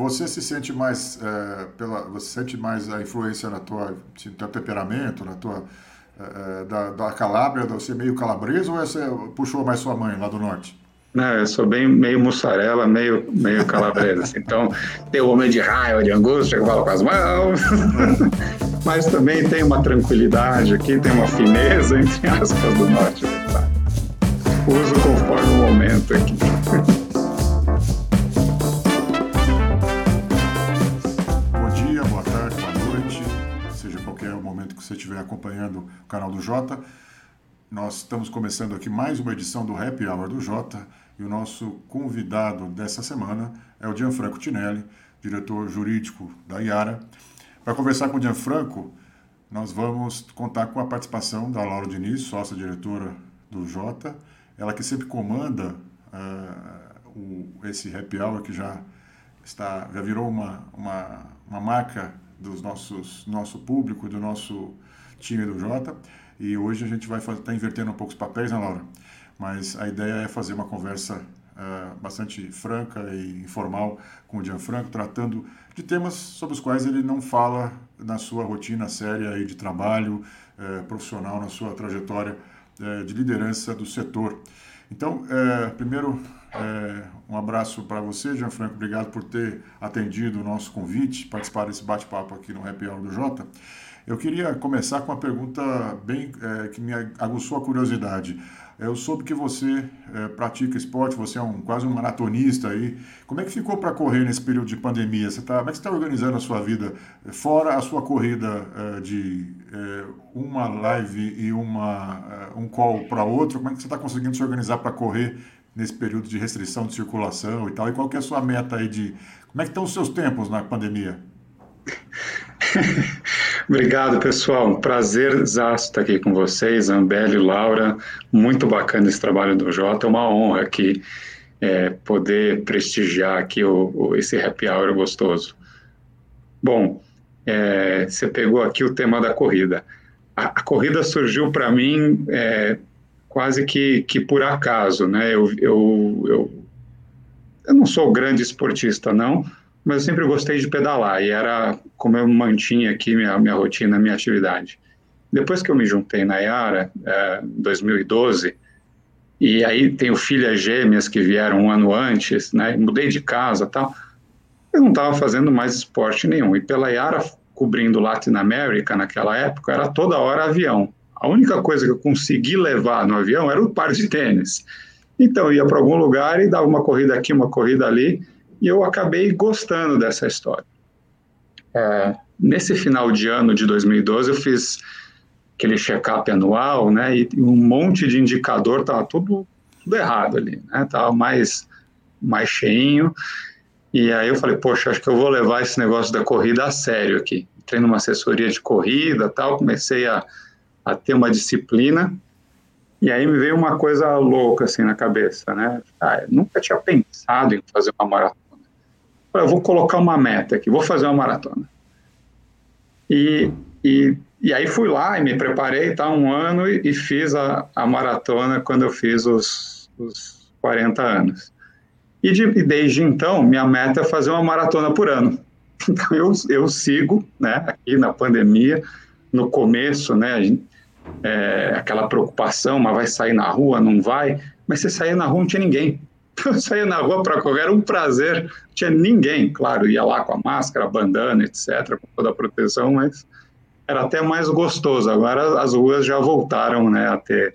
você se sente mais é, pela, você sente mais a influência na tua, no teu temperamento, na tua é, da, da Calábria, você é meio calabresa ou você puxou mais sua mãe lá do norte? Não, eu sou bem meio mussarela, meio, meio calabresa. Assim. Então, tem o homem de raiva, de angústia, que fala com as mãos. Mas também tem uma tranquilidade aqui, tem uma fineza, entre aspas, do norte. Tá? Uso conforme o momento aqui. estiver acompanhando o canal do Jota. Nós estamos começando aqui mais uma edição do Happy Hour do Jota e o nosso convidado dessa semana é o Gianfranco Tinelli, diretor jurídico da Iara. Para conversar com o Gianfranco, nós vamos contar com a participação da Laura Diniz, sócia-diretora do Jota, ela que sempre comanda uh, o, esse happy hour que já está já virou uma, uma, uma marca dos nossos nosso público, do nosso time do Jota. E hoje a gente vai estar tá invertendo um pouco os papéis, né, Laura? mas a ideia é fazer uma conversa uh, bastante franca e informal com o Gianfranco, tratando de temas sobre os quais ele não fala na sua rotina séria e de trabalho uh, profissional, na sua trajetória uh, de liderança do setor. Então, primeiro, um abraço para você, Gianfranco, obrigado por ter atendido o nosso convite, participar desse bate-papo aqui no Happy Hour do Jota. Eu queria começar com uma pergunta bem que me aguçou a curiosidade. Eu soube que você é, pratica esporte, você é um, quase um maratonista aí. Como é que ficou para correr nesse período de pandemia? Você tá, como é que você está organizando a sua vida? Fora a sua corrida é, de é, uma live e uma, um call para outro, como é que você está conseguindo se organizar para correr nesse período de restrição de circulação e tal? E qual que é a sua meta aí de... Como é que estão os seus tempos na pandemia? Obrigado, pessoal. Um prazer estar aqui com vocês, Ambélio, Laura. Muito bacana esse trabalho do Jota. É uma honra aqui é, poder prestigiar aqui o, o, esse happy hour gostoso. Bom, é, você pegou aqui o tema da corrida. A, a corrida surgiu para mim é, quase que, que por acaso, né? Eu, eu, eu, eu não sou grande esportista, não, mas eu sempre gostei de pedalar e era como eu mantinha aqui minha, minha rotina, minha atividade. Depois que eu me juntei na Yara, é, em 2012, e aí tenho filhas gêmeas que vieram um ano antes, né, mudei de casa tal, eu não estava fazendo mais esporte nenhum. E pela Yara, cobrindo Latin America naquela época, era toda hora avião. A única coisa que eu consegui levar no avião era o par de tênis. Então eu ia para algum lugar e dava uma corrida aqui, uma corrida ali, e eu acabei gostando dessa história. É, nesse final de ano de 2012, eu fiz aquele check-up anual, né, e um monte de indicador estava tudo, tudo errado ali, né, estava mais, mais cheinho, e aí eu falei, poxa, acho que eu vou levar esse negócio da corrida a sério aqui. Entrei numa assessoria de corrida tal, comecei a, a ter uma disciplina, e aí me veio uma coisa louca assim na cabeça, né? Ah, nunca tinha pensado em fazer uma maratona eu vou colocar uma meta aqui, vou fazer uma maratona. E, e, e aí fui lá e me preparei, tá, um ano, e, e fiz a, a maratona quando eu fiz os, os 40 anos. E, de, desde então, minha meta é fazer uma maratona por ano. Então eu, eu sigo, né, aqui na pandemia, no começo, né, é, aquela preocupação, mas vai sair na rua, não vai? Mas você sair na rua não tinha ninguém. Eu saía na rua para correr, era um prazer. Não tinha ninguém, claro, ia lá com a máscara, bandana, etc., com toda a proteção, mas era até mais gostoso. Agora as ruas já voltaram né, a ter,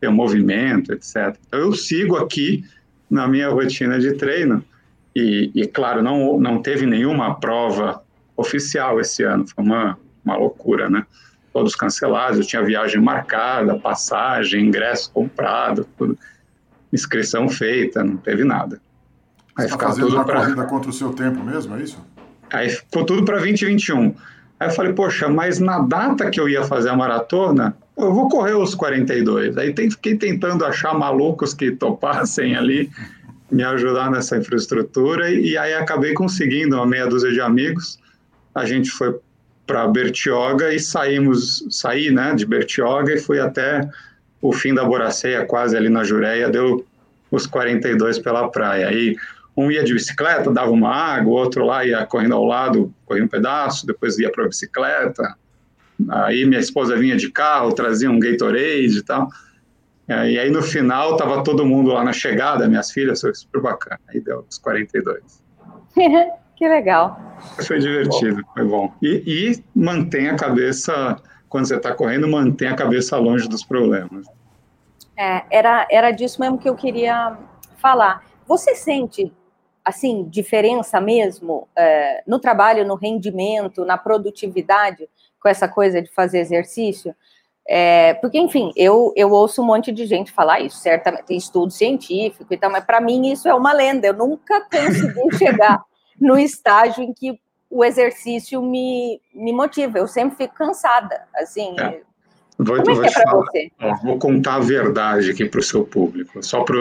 ter movimento, etc. Então eu sigo aqui na minha rotina de treino. E, e, claro, não, não teve nenhuma prova oficial esse ano, foi uma, uma loucura, né? Todos cancelados, eu tinha viagem marcada, passagem, ingresso comprado, tudo inscrição feita, não teve nada. Aí Você está fazendo tudo uma pra... corrida contra o seu tempo mesmo, é isso? Aí ficou tudo para 2021. Aí eu falei, poxa, mas na data que eu ia fazer a maratona, eu vou correr os 42. Aí tem, fiquei tentando achar malucos que topassem ali, me ajudar nessa infraestrutura, e, e aí acabei conseguindo uma meia dúzia de amigos. A gente foi para Bertioga e saímos, saí né, de Bertioga e fui até o fim da Boraceia, quase ali na Jureia, deu os 42 pela praia. Aí um ia de bicicleta, dava uma água, o outro lá ia correndo ao lado, corria um pedaço, depois ia para a bicicleta. Aí minha esposa vinha de carro, trazia um Gatorade e tal. E aí no final estava todo mundo lá na chegada, minhas filhas, foi super bacana. Aí deu os 42. que legal. Foi divertido, foi bom. E, e mantém a cabeça, quando você está correndo, mantém a cabeça longe dos problemas. É, era, era disso mesmo que eu queria falar. Você sente, assim, diferença mesmo é, no trabalho, no rendimento, na produtividade, com essa coisa de fazer exercício? É, porque, enfim, eu, eu ouço um monte de gente falar isso, certamente tem estudo científico e tal, mas para mim isso é uma lenda. Eu nunca consegui chegar no estágio em que o exercício me, me motiva. Eu sempre fico cansada, assim. É. Vou, Como é que é para você? Ó, vou contar a verdade aqui para o seu público, só para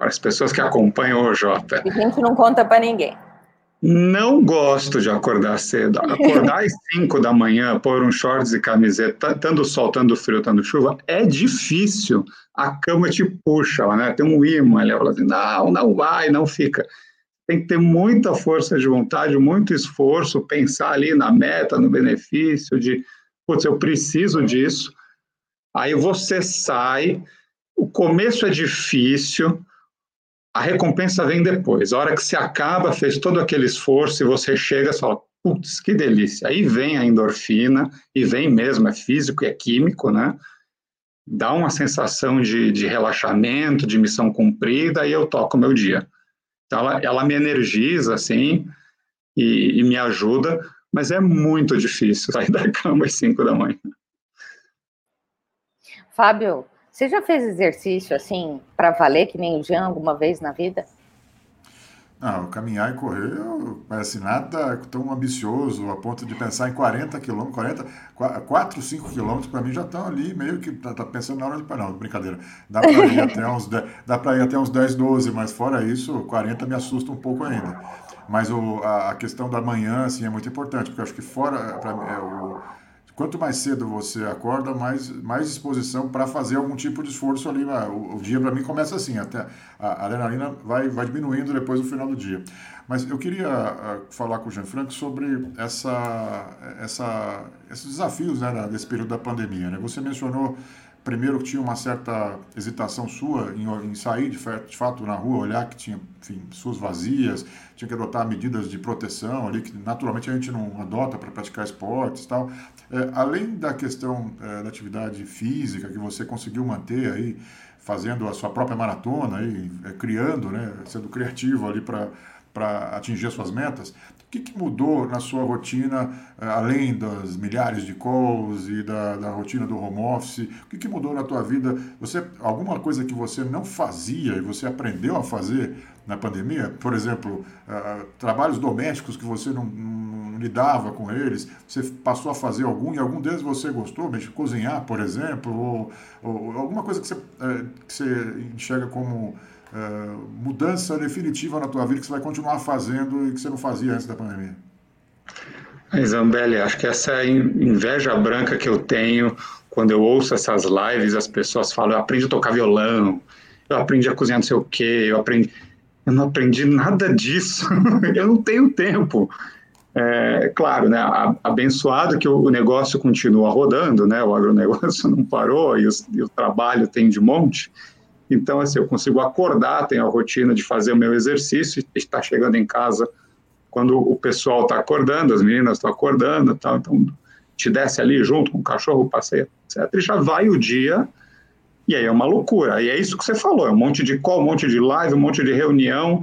as pessoas que acompanham o Jota. A gente não conta para ninguém. Não gosto de acordar cedo. Acordar às 5 da manhã, pôr um shorts e camiseta, tanto sol, tanto frio, tanto chuva, é difícil. A cama te puxa, né? Tem um imã, ela fala assim, não, não vai, não fica. Tem que ter muita força de vontade, muito esforço, pensar ali na meta, no benefício, de, putz, eu preciso disso. Aí você sai, o começo é difícil, a recompensa vem depois. A hora que se acaba, fez todo aquele esforço e você chega e fala, putz, que delícia. Aí vem a endorfina, e vem mesmo, é físico e é químico, né? Dá uma sensação de, de relaxamento, de missão cumprida, e eu toco o meu dia. Então, ela, ela me energiza, assim, e, e me ajuda, mas é muito difícil sair da cama às 5 da manhã. Fábio, você já fez exercício assim para valer que nem o Jean alguma vez na vida? Não, caminhar e correr parece nada tão ambicioso a ponto de pensar em 40 quilômetros, 40, 4, 5 quilômetros para mim já estão ali meio que tá, tá, pensando na hora de não, brincadeira. Dá para ir até uns 10, dá para ir até uns 10, 12, mas fora isso, 40 me assusta um pouco ainda. Mas o, a, a questão da manhã assim é muito importante, porque eu acho que fora para é, o quanto mais cedo você acorda, mais, mais disposição para fazer algum tipo de esforço ali. Né? O, o dia para mim começa assim, até a adrenalina vai, vai diminuindo depois do final do dia. Mas eu queria uh, falar com o Jean Franco sobre essa, essa, esses desafios né, desse período da pandemia. Né? Você mencionou primeiro tinha uma certa hesitação sua em, em sair de, de, fato na rua, olhar que tinha enfim, suas vazias, tinha que adotar medidas de proteção ali, que naturalmente a gente não adota para praticar esportes e tal. É, além da questão é, da atividade física que você conseguiu manter aí, fazendo a sua própria maratona, aí, é, criando, né, sendo criativo ali para para atingir as suas metas. O que, que, mudou na sua rotina, eh, além das milhares de calls e da, da rotina do home office? O que, que, mudou na tua vida? Você Alguma coisa que você não fazia e você aprendeu a fazer na pandemia? Por exemplo, uh, trabalhos domésticos que você não, não, lidava com eles, você passou a fazer algum e algum deles você gostou, mas cozinhar, por exemplo, ou, ou alguma coisa que você, uh, que você enxerga como uh, mudança definitiva na tua vida que você vai continuar fazendo e que você não fazia antes da pandemia? Isabelle, acho que essa é inveja branca que eu tenho quando eu ouço essas lives, as pessoas falam, eu aprendi a tocar violão, eu aprendi a cozinhar não sei o quê, eu aprendi... Eu não aprendi nada disso, eu não tenho tempo. É, claro, né, abençoado que o negócio continua rodando, né, o agronegócio não parou e, e o trabalho tem de monte, então, assim, eu consigo acordar, tenho a rotina de fazer o meu exercício, estar chegando em casa quando o pessoal está acordando, as meninas estão acordando, tal, então te desce ali junto com o cachorro, passeia, etc. E já vai o dia, e aí é uma loucura. E é isso que você falou, é um monte de call, um monte de live, um monte de reunião.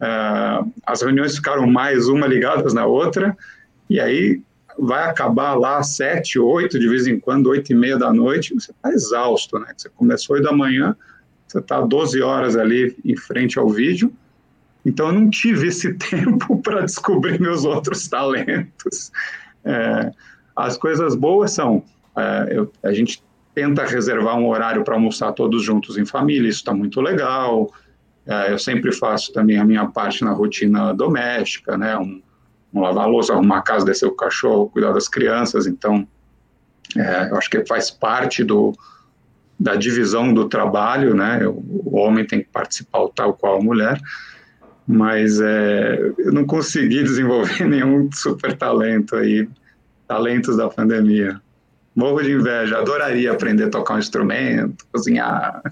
Uh, as reuniões ficaram mais uma ligadas na outra, e aí vai acabar lá sete, oito, de vez em quando, oito e meia da noite, você está exausto, né? Você começou oito da manhã, você está 12 horas ali em frente ao vídeo, então eu não tive esse tempo para descobrir meus outros talentos. É, as coisas boas são, é, eu, a gente tenta reservar um horário para almoçar todos juntos em família, isso está muito legal. É, eu sempre faço também a minha parte na rotina doméstica, né? Um, um lavar louça, arrumar a casa, descer o cachorro, cuidar das crianças. Então, é, eu acho que faz parte do, da divisão do trabalho, né? O homem tem que participar tal qual a mulher. mas é, eu não consegui desenvolver nenhum super talento aí, talentos da pandemia. Morro de inveja, adoraria aprender a tocar um instrumento, cozinhar.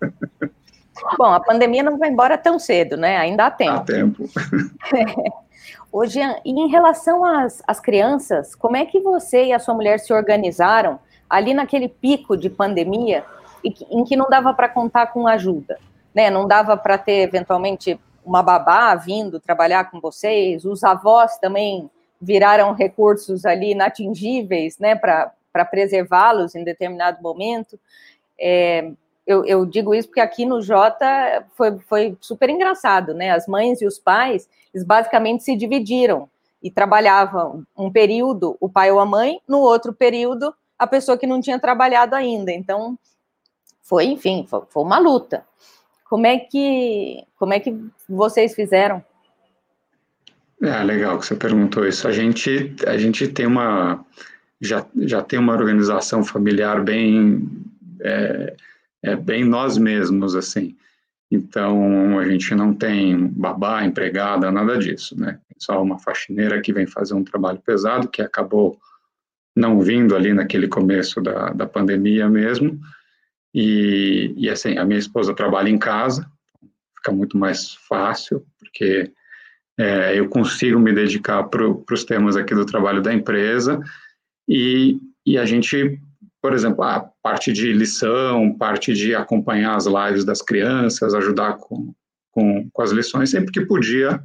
Bom, a pandemia não vai embora tão cedo, né? Ainda há tempo. Há tempo. Hoje, em relação às, às crianças, como é que você e a sua mulher se organizaram ali naquele pico de pandemia em que não dava para contar com ajuda? Né? Não dava para ter, eventualmente, uma babá vindo trabalhar com vocês, os avós também viraram recursos ali inatingíveis né, para preservá-los em determinado momento. É, eu, eu, digo isso porque aqui no Jota foi, foi super engraçado, né? As mães e os pais, eles basicamente se dividiram e trabalhavam um período o pai ou a mãe, no outro período a pessoa que não tinha trabalhado ainda. Então, foi, enfim, foi, foi uma luta. Como é que como é que vocês fizeram? É legal que você perguntou isso. A gente a gente tem uma já, já tem uma organização familiar bem é, é bem nós mesmos, assim. Então, a gente não tem babá, empregada, nada disso, né? Só uma faxineira que vem fazer um trabalho pesado, que acabou não vindo ali naquele começo da, da pandemia mesmo. E, e, assim, a minha esposa trabalha em casa, fica muito mais fácil, porque é, eu consigo me dedicar para os temas aqui do trabalho da empresa, e, e a gente por exemplo, a parte de lição, parte de acompanhar as lives das crianças, ajudar com, com, com as lições, sempre que podia,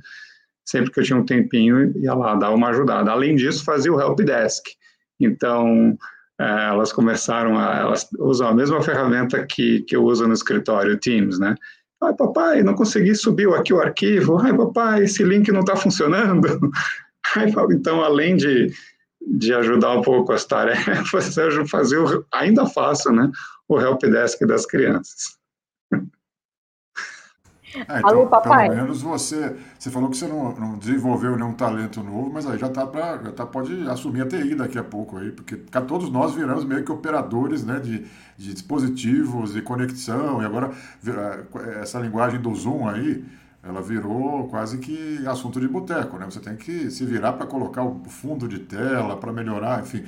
sempre que eu tinha um tempinho, ia lá dar uma ajudada. Além disso, fazia o help desk. Então, é, elas começaram a, elas usam a mesma ferramenta que, que eu uso no escritório, Teams, né? Ai, papai, não consegui subir aqui o arquivo. Ai, papai, esse link não está funcionando. Ai, então, além de de ajudar um pouco as tarefas, eu fazia, ainda faço, né, o helpdesk das crianças. Ah, então, Alô, papai. Pelo menos você, você falou que você não, não desenvolveu nenhum talento novo, mas aí já tá para, já tá pode assumir a TI daqui a pouco aí, porque todos nós viramos meio que operadores, né, de, de dispositivos e conexão e agora essa linguagem do Zoom aí, ela virou quase que assunto de boteco, né? Você tem que se virar para colocar o fundo de tela, para melhorar, enfim.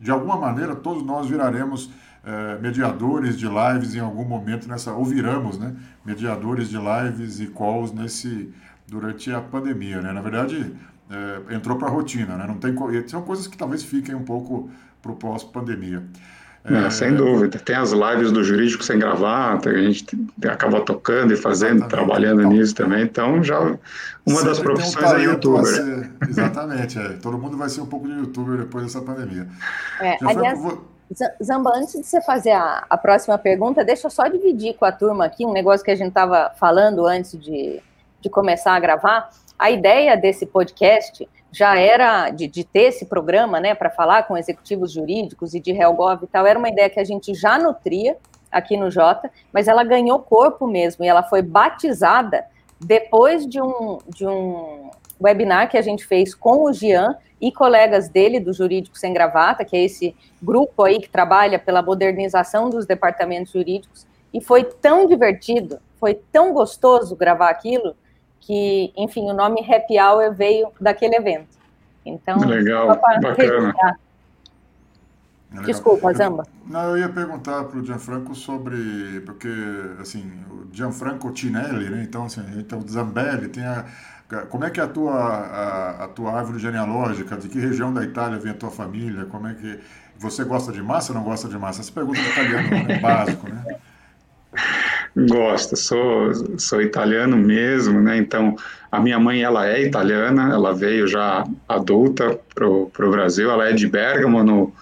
De alguma maneira, todos nós viraremos é, mediadores de lives em algum momento nessa, ou viramos, né? Mediadores de lives e calls nesse, durante a pandemia, né? Na verdade, é, entrou para a rotina, né? Não tem, são coisas que talvez fiquem um pouco para o pós-pandemia. É, sem dúvida. Tem as lives do jurídico sem gravata, a gente acaba tocando e fazendo, exatamente. trabalhando então, nisso também. Então, já uma das profissões um é youtuber. Ser, exatamente, é. todo mundo vai ser um pouco de youtuber depois dessa pandemia. É, aliás, foi... Zamba, antes de você fazer a, a próxima pergunta, deixa eu só dividir com a turma aqui um negócio que a gente estava falando antes de, de começar a gravar. A ideia desse podcast já era de, de ter esse programa, né, para falar com executivos jurídicos e de Helgov e tal, era uma ideia que a gente já nutria aqui no Jota, mas ela ganhou corpo mesmo e ela foi batizada depois de um, de um webinar que a gente fez com o Gian e colegas dele do Jurídico Sem Gravata, que é esse grupo aí que trabalha pela modernização dos departamentos jurídicos, e foi tão divertido, foi tão gostoso gravar aquilo, que, enfim, o nome Happy Hour veio daquele evento. Então, legal, bacana. Desculpa, Zamba. Não, eu ia perguntar para o Gianfranco sobre, porque, assim, o Gianfranco Tinelli, né, então, assim, então, Zambelli tem a, como é que é a tua, a, a, tua árvore genealógica, de que região da Itália vem a tua família, como é que, você gosta de massa ou não gosta de massa? Essa pergunta é italiano, né, básico, né? Gosto, sou, sou italiano mesmo, né? Então, a minha mãe, ela é italiana, ela veio já adulta pro, pro Brasil, ela é de Bergamo, no,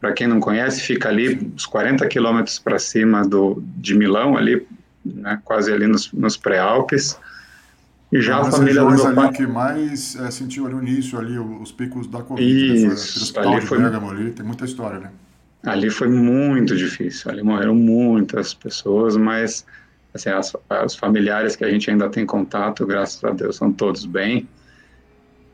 para quem não conhece, fica ali uns 40 quilômetros para cima do, de Milão, ali, né? Quase ali nos, nos pré-alpes. E já a família do meu pai... que mais é, sentiu ali o início, ali, os picos da Covid, Isso, né? Ali foi... Bergamo ali, tem muita história, né? ali foi muito difícil, ali morreram muitas pessoas, mas assim, as, as, familiares que a gente ainda tem contato, graças a Deus, são todos bem.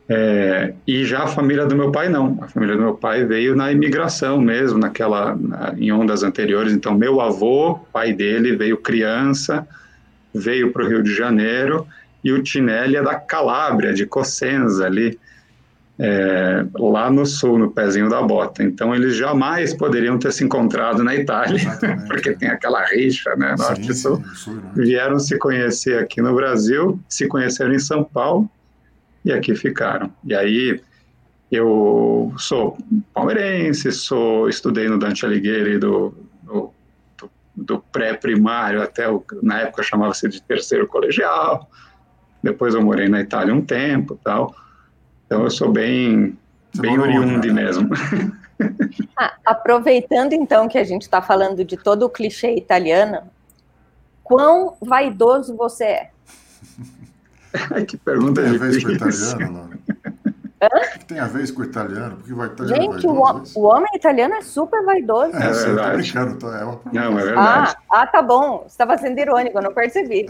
É, e já a família do meu pai não, a família do meu pai veio na imigração mesmo, naquela, na, em ondas anteriores, então meu avô, pai dele, veio criança, veio para o Rio de Janeiro, e o Tinelli é da Calábria, de Cosenza ali, é, lá no sul, no pezinho da bota. Então eles jamais poderiam ter se encontrado na Itália, porque tem aquela rixa, né, norte e sul. né? Vieram se conhecer aqui no Brasil, se conheceram em São Paulo e aqui ficaram. E aí eu sou palmeirense, sou estudei no Dante Alighieri do, do, do, do pré-primário até o, na época chamava-se de terceiro colegial. Depois eu morei na Itália um tempo, tal. Então eu sou bem, bem oriundo mesmo. Ah, aproveitando então que a gente está falando de todo o clichê italiano, quão vaidoso você é? que pergunta Tem a ver com o italiano, Hã? O que tem a ver com o italiano? Porque vai italiano Gente, vaidoso, o, o, homem italiano é super vaidoso. É, é verdade. Tô é uma não, é verdade. Ah, ah, tá bom. Você estava sendo irônico, eu não percebi.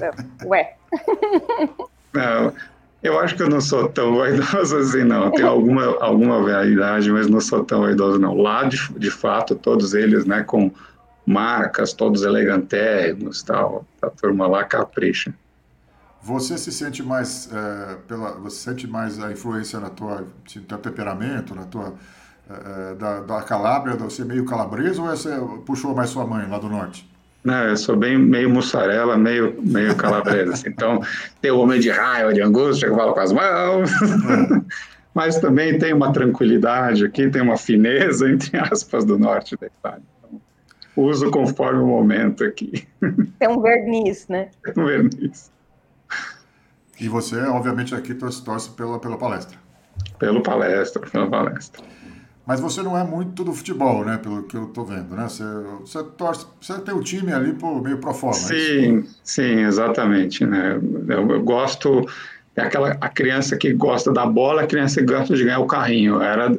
Ué. Não, eu acho que eu não sou tão vaidoso assim, não. Tenho alguma, alguma vaidade, mas não sou tão vaidoso, não. Lá, de, de fato, todos eles, né, com marcas, todos elegantérrimos, tal. A turma lá capricha. Você se sente mais é, pela, você sente mais a influência na tua, no teu temperamento, na tua é, da, da Calábria, você é meio calabresa ou você puxou mais sua mãe lá do norte? Não, eu sou bem meio mussarela, meio, meio calabresa. Assim. Então, tem o homem de raiva, de angústia, que fala com as mãos. Mas também tem uma tranquilidade aqui, tem uma fineza, entre aspas, do norte da Itália. Então, uso conforme o momento aqui. Tem um verniz, né? um verniz. E você, obviamente, aqui torce, torce pela, pela palestra. Pelo palestra, pela palestra. Mas você não é muito do futebol, né? Pelo que eu estou vendo, né? Você, você, torce, você tem o time ali por, meio pro forma. É sim, é sim, exatamente. Né? Eu, eu, gosto. É aquela a criança que gosta da bola, a criança que gosta de ganhar o carrinho. Era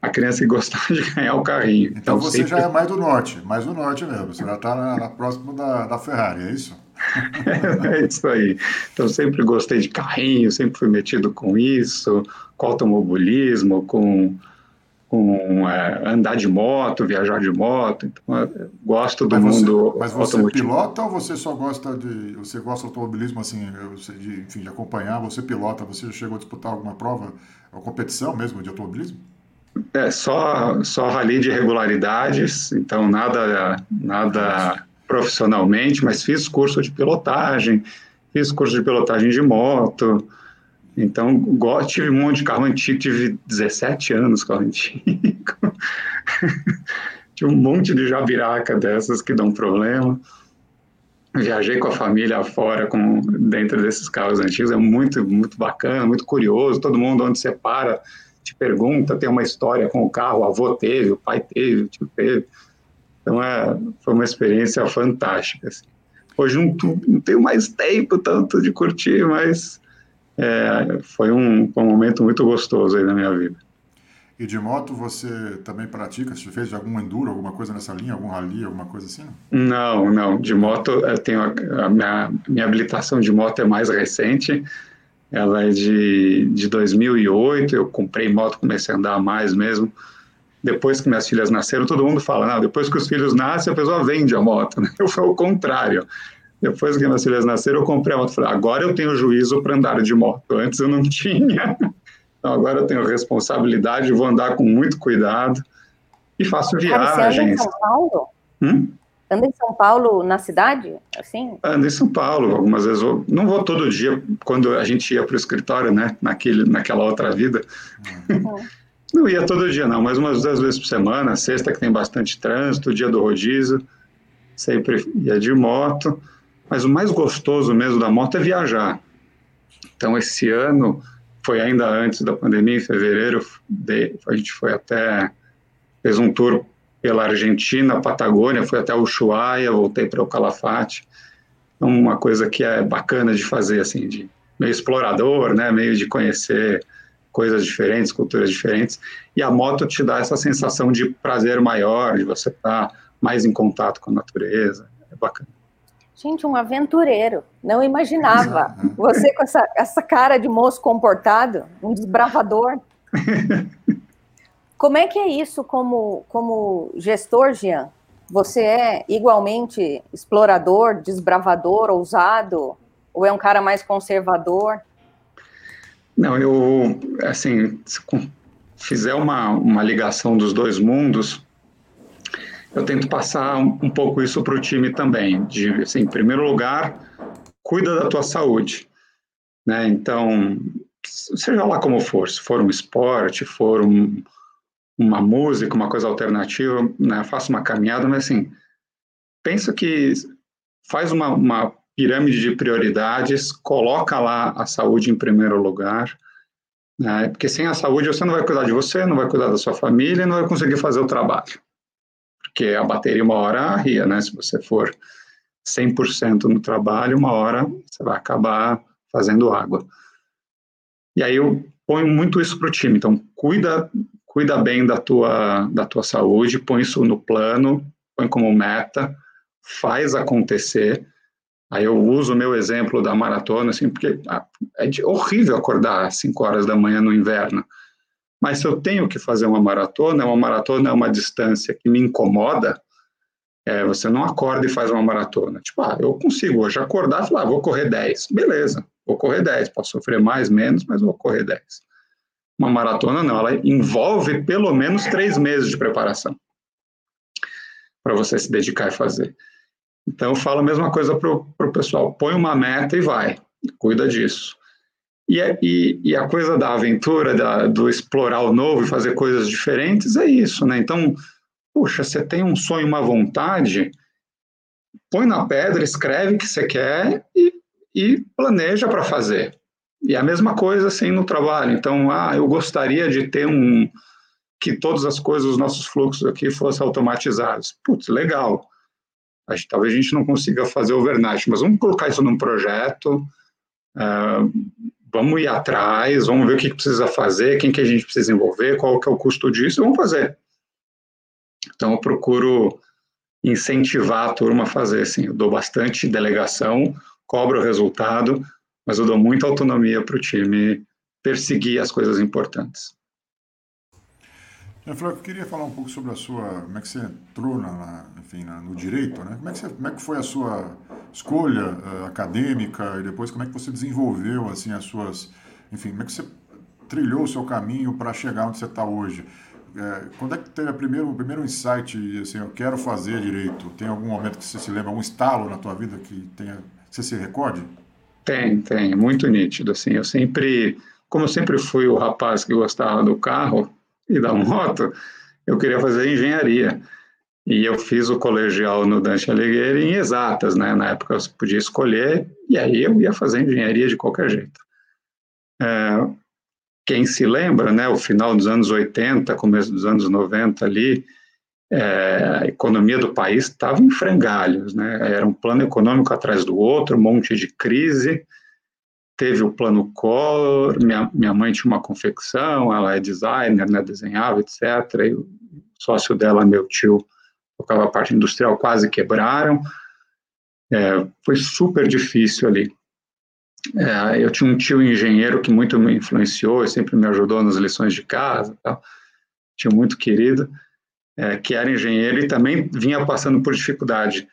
a criança que gostava de ganhar o carrinho. Então, então você sempre... já é mais do norte, mais do norte mesmo. Você já está na, na próxima da, da Ferrari, é isso? é isso aí. Então, sempre gostei de carrinho, sempre fui metido com isso, com automobilismo, com com é, andar de moto, viajar de moto. Então, gosto do mas mundo você, Mas você automotivo. pilota ou você só gosta de... Você gosta do automobilismo, assim, de, enfim, de acompanhar? Você pilota? Você chegou a disputar alguma prova, uma competição mesmo de automobilismo? É, só, só rally de regularidades, então nada, nada profissionalmente, mas fiz curso de pilotagem, fiz curso de pilotagem de moto, então, tive um monte de carro antigo, tive 17 anos carro antigo. Tinha um monte de jabiraca dessas que dão problema. Viajei com a família fora com, dentro desses carros antigos, é muito, muito bacana, muito curioso. Todo mundo, onde você para, te pergunta, tem uma história com o carro, o avô teve, o pai teve, o tio teve. Então, é, foi uma experiência fantástica. Assim. Hoje não, não tenho mais tempo tanto de curtir, mas é, foi um, um, momento muito gostoso aí na minha vida. E de moto você também pratica? Você fez algum enduro, alguma coisa nessa linha, algum rally, alguma coisa assim? Não, não. De moto eu tenho a, a minha, minha habilitação de moto é mais recente. Ela é de, de 2008. Eu comprei moto, comecei a andar mais mesmo. Depois que minhas filhas nasceram, todo mundo fala, não, depois que os filhos nascem, a pessoa vende a moto. Né? Eu fui ao contrário. Depois que minhas filhas nasceram, eu comprei a moto. Falei, agora eu tenho juízo para andar de moto. Antes eu não tinha. Então agora eu tenho responsabilidade, vou andar com muito cuidado e faço viagens. Você anda em São Paulo? Hum? Anda em São Paulo, na cidade? Assim? Ando em São Paulo. Algumas vezes eu não vou todo dia. Quando a gente ia para o escritório, né? Naquele, naquela outra vida. Uhum. não ia todo dia, não, mas umas duas vezes por semana. Sexta que tem bastante trânsito, dia do rodízio. Sempre ia de moto. Mas o mais gostoso mesmo da moto é viajar. Então, esse ano, foi ainda antes da pandemia, em fevereiro, a gente foi até, fez um tour pela Argentina, Patagônia, fui até Ushuaia, voltei para o Calafate. Então, uma coisa que é bacana de fazer, assim, de meio explorador, né, meio de conhecer coisas diferentes, culturas diferentes. E a moto te dá essa sensação de prazer maior, de você estar mais em contato com a natureza. É bacana. Gente, um aventureiro. Não imaginava. Você com essa, essa cara de moço comportado, um desbravador. Como é que é isso como, como gestor, Jean? Você é igualmente explorador, desbravador, ousado? Ou é um cara mais conservador? Não, eu, assim, se fizer uma, uma ligação dos dois mundos, eu tento passar um, pouco isso para o time também. De, assim, em primeiro lugar, cuida da tua saúde. Né? Então, seja lá como for, se for um esporte, for um, uma música, uma coisa alternativa, né? faça uma caminhada, mas assim, pensa que faz uma, uma pirâmide de prioridades, coloca lá a saúde em primeiro lugar, né? porque sem a saúde você não vai cuidar de você, não vai cuidar da sua família, não vai conseguir fazer o trabalho. Porque a bateria uma hora arria, né? Se você for 100% no trabalho, uma hora você vai acabar fazendo água. E aí eu ponho muito isso para o time. Então, cuida, cuida bem da tua, da tua saúde, põe isso no plano, põe como meta, faz acontecer. Aí eu uso o meu exemplo da maratona, assim, porque ah, é horrível acordar às 5 horas da manhã no inverno. Mas se eu tenho que fazer uma maratona, uma maratona é uma distância que me incomoda, é, você não acorda e faz uma maratona. Tipo, ah, eu consigo hoje acordar e falar, ah, vou correr 10. Beleza, vou correr 10. Posso sofrer mais, menos, mas vou correr 10. Uma maratona não, ela envolve pelo menos três meses de preparação para você se dedicar e fazer. Então, eu falo a mesma coisa para o pessoal: põe uma meta e vai, cuida disso. E, e, e a coisa da aventura, da, do explorar o novo e fazer coisas diferentes, é isso, né? Então, puxa, você tem um sonho, uma vontade, põe na pedra, escreve o que você quer e, e planeja para fazer. E a mesma coisa assim no trabalho. Então, ah, eu gostaria de ter um que todas as coisas, os nossos fluxos aqui fossem automatizados. Putz, legal Acho, talvez a gente não consiga fazer overnight, mas vamos colocar isso num projeto, uh, vamos ir atrás, vamos ver o que, precisa fazer, quem que a gente precisa envolver, qual que é o custo disso, vamos fazer. Então, eu procuro incentivar a turma a fazer, assim, eu dou bastante delegação, cobro o resultado, mas eu dou muita autonomia para o time perseguir as coisas importantes. É, eu queria falar um pouco sobre a sua, como é que você entrou na, enfim, na, no direito, né? Como é, que você, como é que foi a sua escolha uh, acadêmica e depois como é que você desenvolveu, assim, as suas, enfim, como é que você trilhou o seu caminho para chegar onde você está hoje? É, quando é que teve primeiro, o primeiro insight, assim, eu quero fazer direito? Tem algum momento que você se lembra, algum estalo na tua vida que tenha, você se recorde? Tem, tem, muito nítido, assim, eu sempre, como eu sempre fui o rapaz que gostava do carro, e da moto, eu queria fazer engenharia. E eu fiz o colegial no Dante Alighieri em exatas, né? Na época eu podia escolher, e aí eu ia fazer engenharia de qualquer jeito. É, quem se lembra, né? O final dos anos 80, começo dos anos 90 ali, é, a economia do país estava em frangalhos, né? Era um plano econômico atrás do outro, um monte de crise, teve o plano Collor, minha, minha mãe tinha uma confecção, ela é designer, né, desenhava, etc. E o sócio dela, meu tio, tocava a parte industrial, quase quebraram. É, foi super difícil ali. É, eu tinha um tio engenheiro que muito me influenciou e sempre me ajudou nas lições de casa, tal. tinha muito querido, é, que era engenheiro e também vinha passando por dificuldade.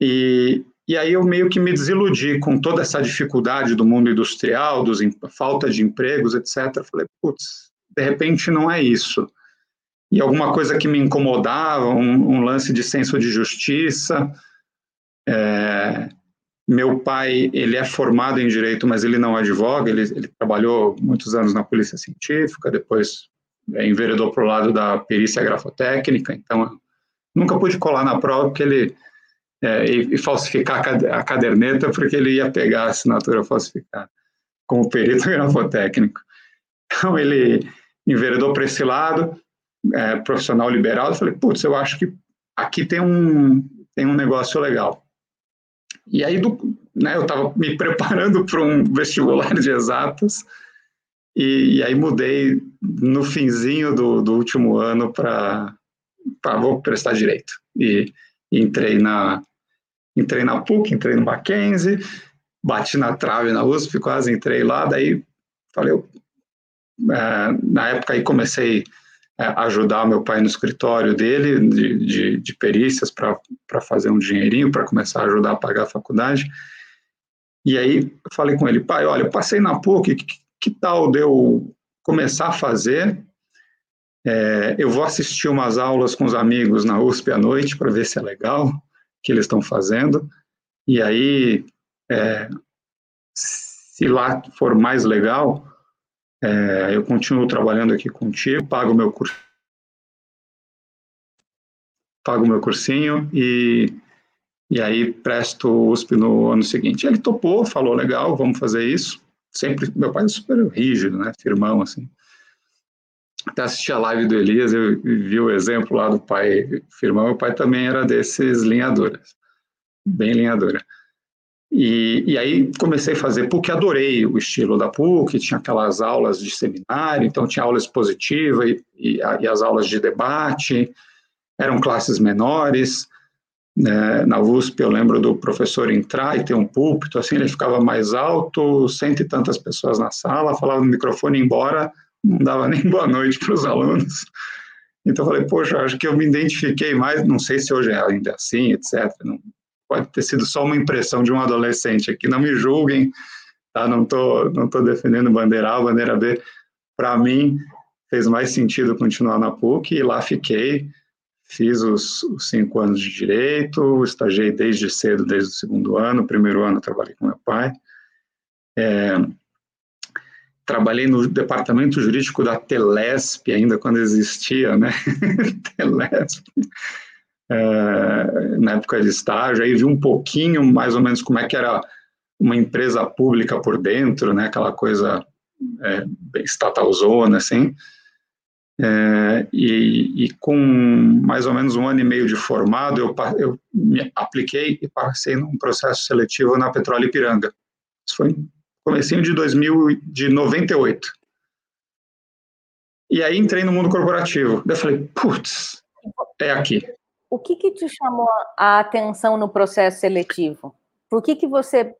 E, e aí eu meio que me desiludi com toda essa dificuldade do mundo industrial, dos, falta de empregos, etc. Falei, putz, de repente não é isso. E alguma coisa que me incomodava, um, um lance de senso de justiça. É, meu pai, ele é formado em direito, mas ele não advoga, ele, ele trabalhou muitos anos na polícia científica, depois é, enveredou para o lado da perícia grafotécnica, então nunca pude colar na prova porque ele é, e, e, falsificar a caderneta porque ele ia pegar a assinatura falsificada como perito grafotécnico. Então ele enveredou para esse lado, é, profissional liberal, eu falei, putz, eu acho que aqui tem um, tem um negócio legal. E aí, do, né, eu estava me preparando para um vestibular de exatas, e, e, aí mudei no finzinho do, do último ano para vou prestar direito. E, e entrei na, entrei na PUC, entrei no Mackenzie, bati na trave na USP, quase entrei lá, daí falei, é, na época aí comecei ajudar meu pai no escritório dele, de, de, de perícias, para fazer um dinheirinho, para começar a ajudar a pagar a faculdade, E aí eu falei com ele, pai, olha, eu passei na PUC, que, que tal de eu começar a fazer? É, eu vou assistir umas aulas com os amigos na USP à noite para ver se é legal o que eles estão fazendo. E aí, é, se lá for mais legal, é, eu continuo trabalhando aqui contigo, pago meu curso, pago meu cursinho e e aí presto USP no ano seguinte. Ele topou, falou legal, vamos fazer isso. Sempre meu pai é super rígido, né, firmão assim. Até assisti a live do Elias, eu vi o exemplo lá do pai firmão. Meu pai também era desses linhadoras, bem linhadora. E, e, aí comecei a fazer PUC, adorei o estilo da PUC, tinha aquelas aulas de seminário, então tinha aula expositiva e, e, e as aulas de debate, eram classes menores. Né? Na USP eu lembro do professor entrar e ter um púlpito, assim, ele ficava mais alto, cento e tantas pessoas na sala, falava no microfone embora, não dava nem boa noite para os alunos. Então eu falei, poxa, acho que eu me identifiquei mais, não sei se hoje é ainda assim, etc. Não, pode ter sido só uma impressão de um adolescente aqui, não me julguem, tá? Não tô, não tô defendendo bandeira A, bandeira B. Para mim fez mais sentido continuar na PUC e lá fiquei. Fiz os, os, cinco anos de direito, estagiei desde cedo, desde o segundo ano. Primeiro ano trabalhei com meu pai. É, trabalhei no departamento jurídico da Telesp, ainda quando existia, né? Telesp é, na época de estágio, aí vi um pouquinho mais ou menos como é que era uma empresa pública por dentro, né, aquela coisa é, estatalzona, assim, é, e, e, com mais ou menos um ano e meio de formado, eu, eu me apliquei e passei num processo seletivo na Petróleo Ipiranga. Isso foi no comecinho de 2000, de 98. E aí entrei no mundo corporativo. Daí eu falei, putz, é aqui. O que, que te chamou a atenção no processo seletivo? Por que, que você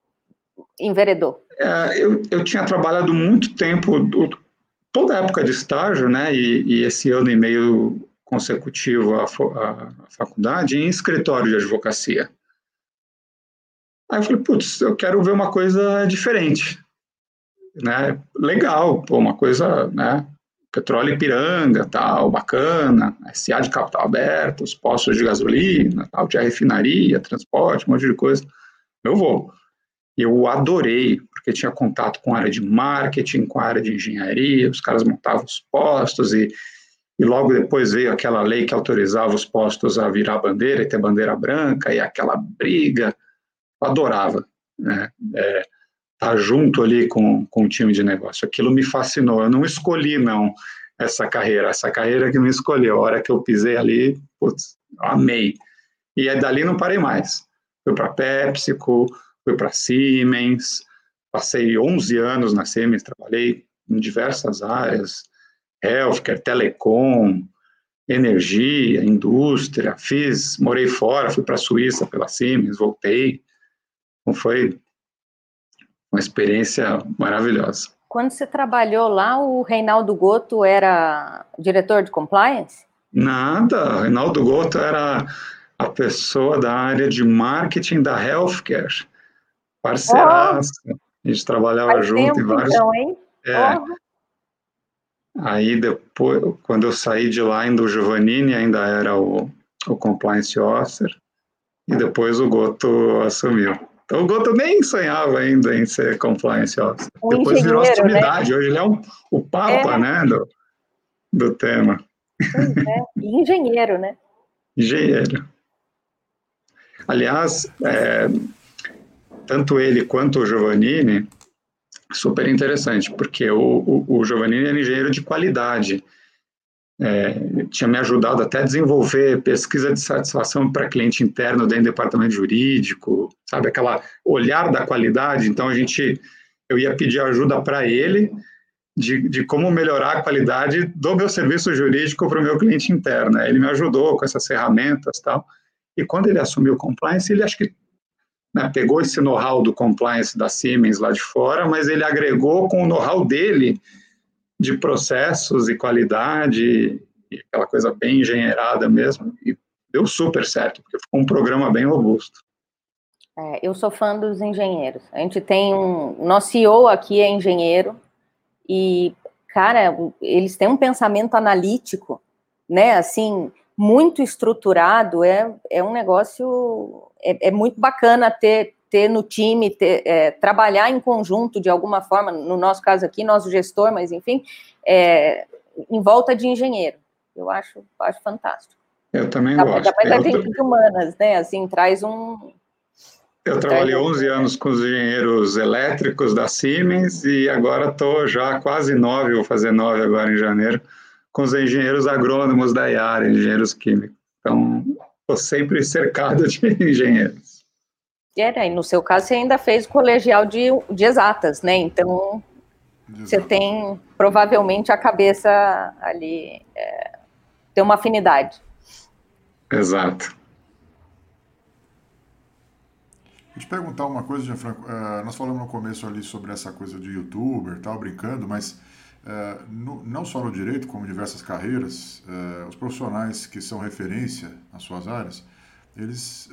enveredou? É, eu, eu tinha trabalhado muito tempo, toda a época de estágio, né, e, e esse ano e meio consecutivo à, à, faculdade, em escritório de advocacia. Aí eu falei, putz, eu quero ver uma coisa diferente, né, legal, pô, uma coisa, né, petróleo Ipiranga, tal, bacana, SA de capital aberto, os postos de gasolina, tal, tinha refinaria, transporte, um monte de coisa. Eu vou. Eu adorei, porque tinha contato com a área de marketing, com a área de engenharia, os caras montavam os postos e, e logo depois veio aquela lei que autorizava os postos a virar bandeira e ter bandeira branca e aquela briga. Eu adorava. Né? É, tá junto ali com, com o time de negócio. Aquilo me fascinou. Eu não escolhi, não, essa carreira. Essa carreira que me escolheu. A hora que eu pisei ali, putz, amei. E aí, dali não parei mais. Fui para PepsiCo, fui para Siemens, passei 11 anos na Siemens, trabalhei em diversas áreas, healthcare, telecom, energia, indústria, fiz, morei fora, fui para a Suíça pela Siemens, voltei. Então foi uma experiência maravilhosa. Quando você trabalhou lá, o Reinaldo Goto era diretor de compliance? Nada, Reinaldo Goto era a pessoa da área de marketing da healthcare, parceiraça. Oh, a gente trabalhava junto em vários. Então, hein? É. Oh. Aí depois, quando eu saí de lá, ainda o Giovannini ainda era o, o compliance officer, e depois o Goto assumiu. Então o Goto nem sonhava ainda em ser compliance officer. Um Depois virou a sumidade. Né? Hoje ele é um, o papa, é. né, do, do tema. É. engenheiro, né? Engenheiro. Aliás, é, tanto ele quanto o Giovannini, super interessante, porque o, o, o Giovannini era engenheiro de qualidade é, tinha me ajudado até a desenvolver pesquisa de satisfação para cliente interno dentro do departamento jurídico, sabe, aquela olhar da qualidade. Então a gente, eu ia pedir ajuda para ele de, de, como melhorar a qualidade do meu serviço jurídico para o meu cliente interno. Ele me ajudou com essas ferramentas, tal. E quando ele assumiu o compliance, ele acho que né, pegou esse know-how do compliance da Siemens lá de fora, mas ele agregou com o know-how dele de processos e qualidade, e aquela coisa bem engenheirada mesmo, e deu super certo, porque ficou um programa bem robusto. É, eu sou fã dos engenheiros. A gente tem um. Nosso CEO aqui é engenheiro e, cara, eles têm um pensamento analítico, né? Assim, muito estruturado. É, é um negócio. É, é muito bacana ter, ter no time, ter, é, trabalhar em conjunto de alguma forma. No nosso caso aqui, nosso gestor, mas enfim, é, em volta de engenheiro. Eu acho, acho fantástico. Eu também da, gosto. Da, da gente de humanas, né? Assim, traz um. Eu trabalhei 11 anos com os engenheiros elétricos da Siemens e agora estou já quase nove, vou fazer nove agora em janeiro, com os engenheiros agrônomos da IAR, engenheiros químicos. Então, estou sempre cercado de engenheiros. É, e no seu caso, você ainda fez o colegial de, de exatas, né? Então, você tem provavelmente a cabeça ali, é, tem uma afinidade. Exato. Vou te perguntar uma coisa, Gianfranco. Uh, nós falamos no começo ali sobre essa coisa de youtuber tal, brincando, mas uh, no, não só no direito, como em diversas carreiras, uh, os profissionais que são referência nas suas áreas, eles,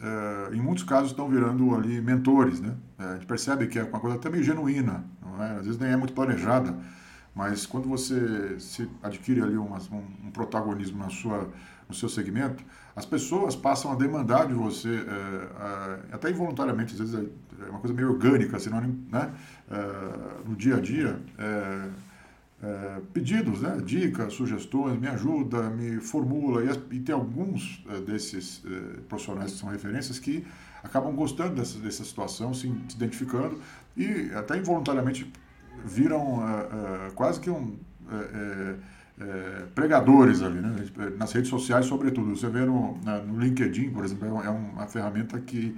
em muitos casos, estão virando ali mentores, né? a gente percebe que é uma coisa até meio genuína, não é? às vezes nem é muito planejada, mas quando você se adquire ali uma, um, um protagonismo na sua no seu segmento, as pessoas passam a demandar de você, é, é, até involuntariamente, às vezes é, é uma coisa meio orgânica, sinônimo, né? É, no dia a dia, é, é, pedidos, né? dicas, sugestões, me ajuda, me formula, e, e tem alguns desses profissionais que são referências que acabam gostando dessa, dessa situação, se, se identificando, e até involuntariamente viram quase que um é, pregadores ali, né? nas redes sociais, sobretudo. Você vê no, no LinkedIn, por exemplo, é, é uma ferramenta que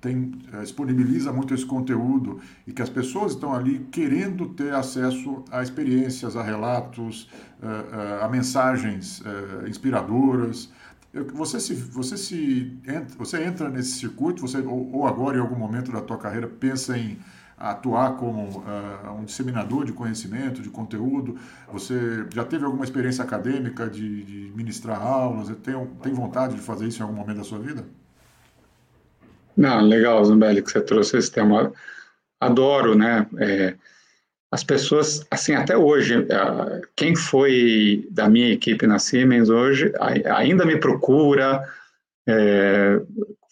tem, é, disponibiliza muito esse conteúdo e que as pessoas estão ali querendo ter acesso a experiências, a relatos, a, a mensagens inspiradoras. Você se, você se entra, você entra nesse circuito, você ou, agora em algum momento da tua carreira pensa em atuar como um disseminador de conhecimento, de conteúdo? Você já teve alguma experiência acadêmica de, de ministrar aulas? Tem, tem vontade de fazer isso em algum momento da sua vida? Não, legal, Zambelli, que você trouxe esse tema. Adoro, né? É, as pessoas, assim, até hoje, quem foi da minha equipe na Siemens hoje ainda me procura, é,